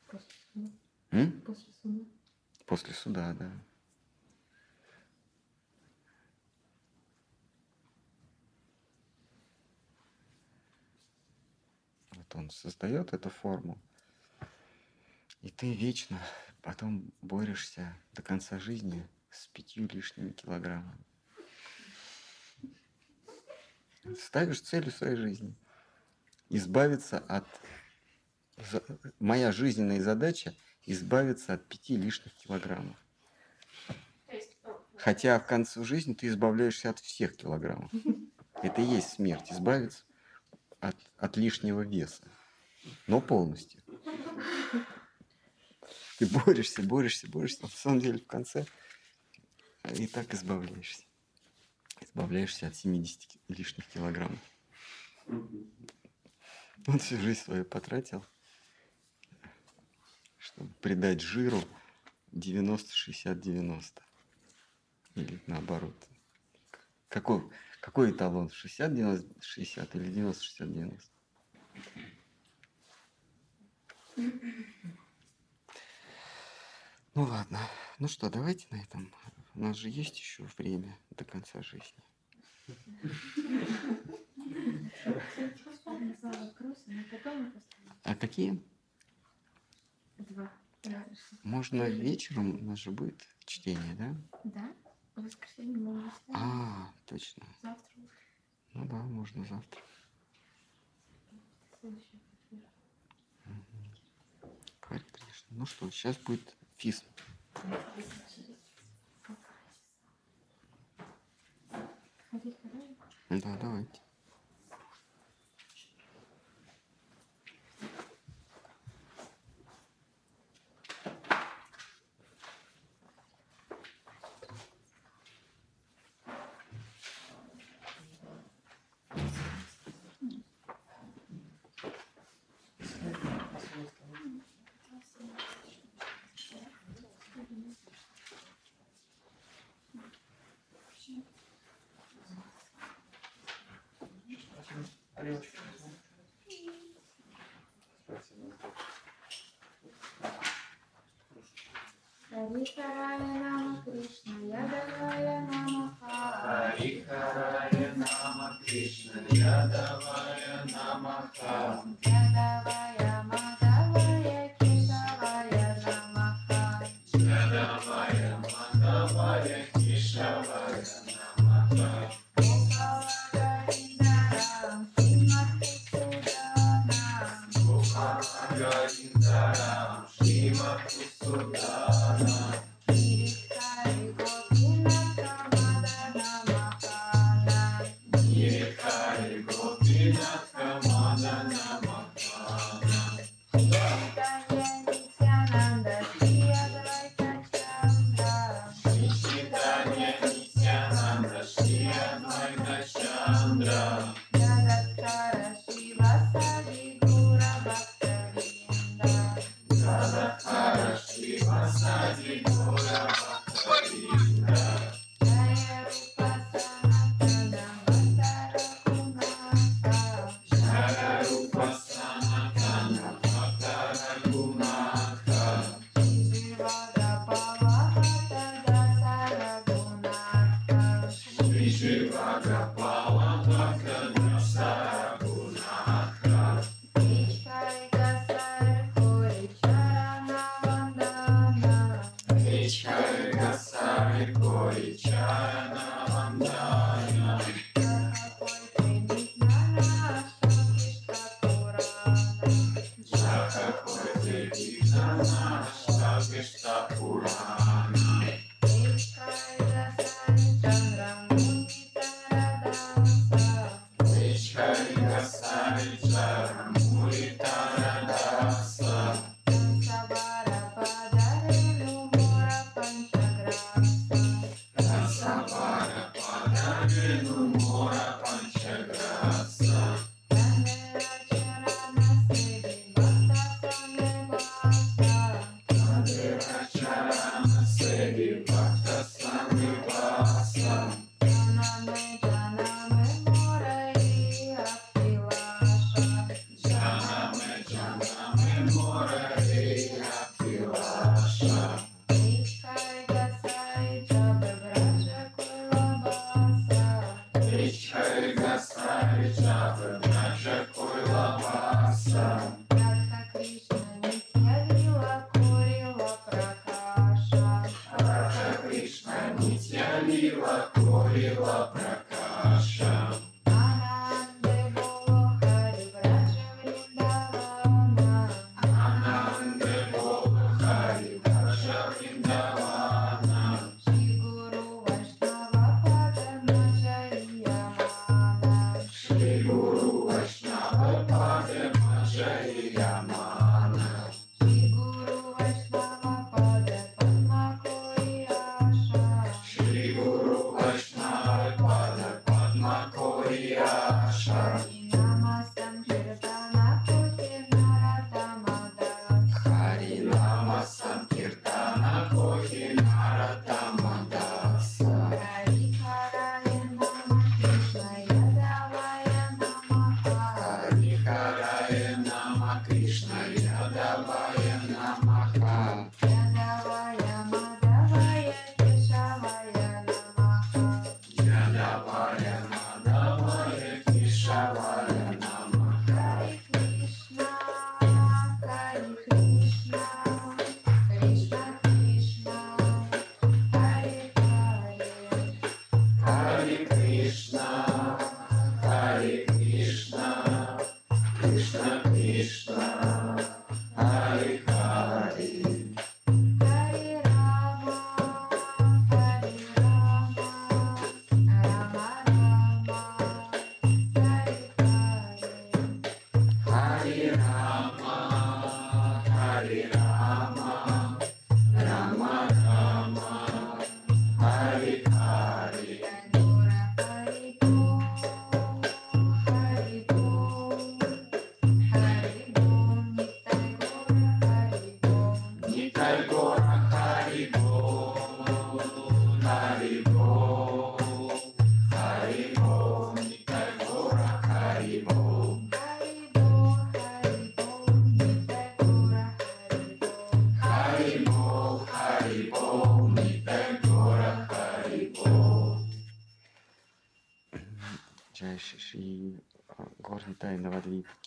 После суда. М? После суда. После суда, да. Он создает эту форму. И ты вечно потом борешься до конца жизни с пятью лишними килограммами. Ставишь целью своей жизни. Избавиться от... Моя жизненная задача избавиться от пяти лишних килограммов. Хотя в конце жизни ты избавляешься от всех килограммов. Это и есть смерть, избавиться от, от лишнего веса. Но полностью. Ты борешься, борешься, борешься. а На самом деле в конце и так избавляешься. Избавляешься от 70 ки- лишних килограммов. Он всю жизнь свою потратил, чтобы придать жиру 90-60-90. Или наоборот. Какой, какой эталон? 60-90-60 или 90-60-90? Ну ладно. Ну что, давайте на этом. У нас же есть еще время до конца жизни. А какие? Два. Можно вечером, у нас же будет чтение, да? Да? В воскресенье не ставим. А, точно. Завтра. Ну да, можно завтра. Следующий эфир. Харе Кришна. Ну что, сейчас будет физ. Да, давайте.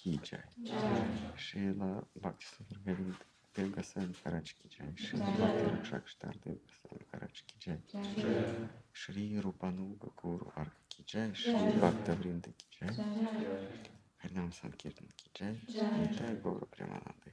Jai Шрила Бхакти Супер Дев Госвами Махарадж Ки Джай Шрила Бхакти Ракшак Штар Дев Госвами Махарадж Ки Джай Шри Рупануга Гуру Арка Ки Джай Шри Бхакта Вринда Ки Джай Харинам Санкиртан Ки Джай Нитай Гуру Премананда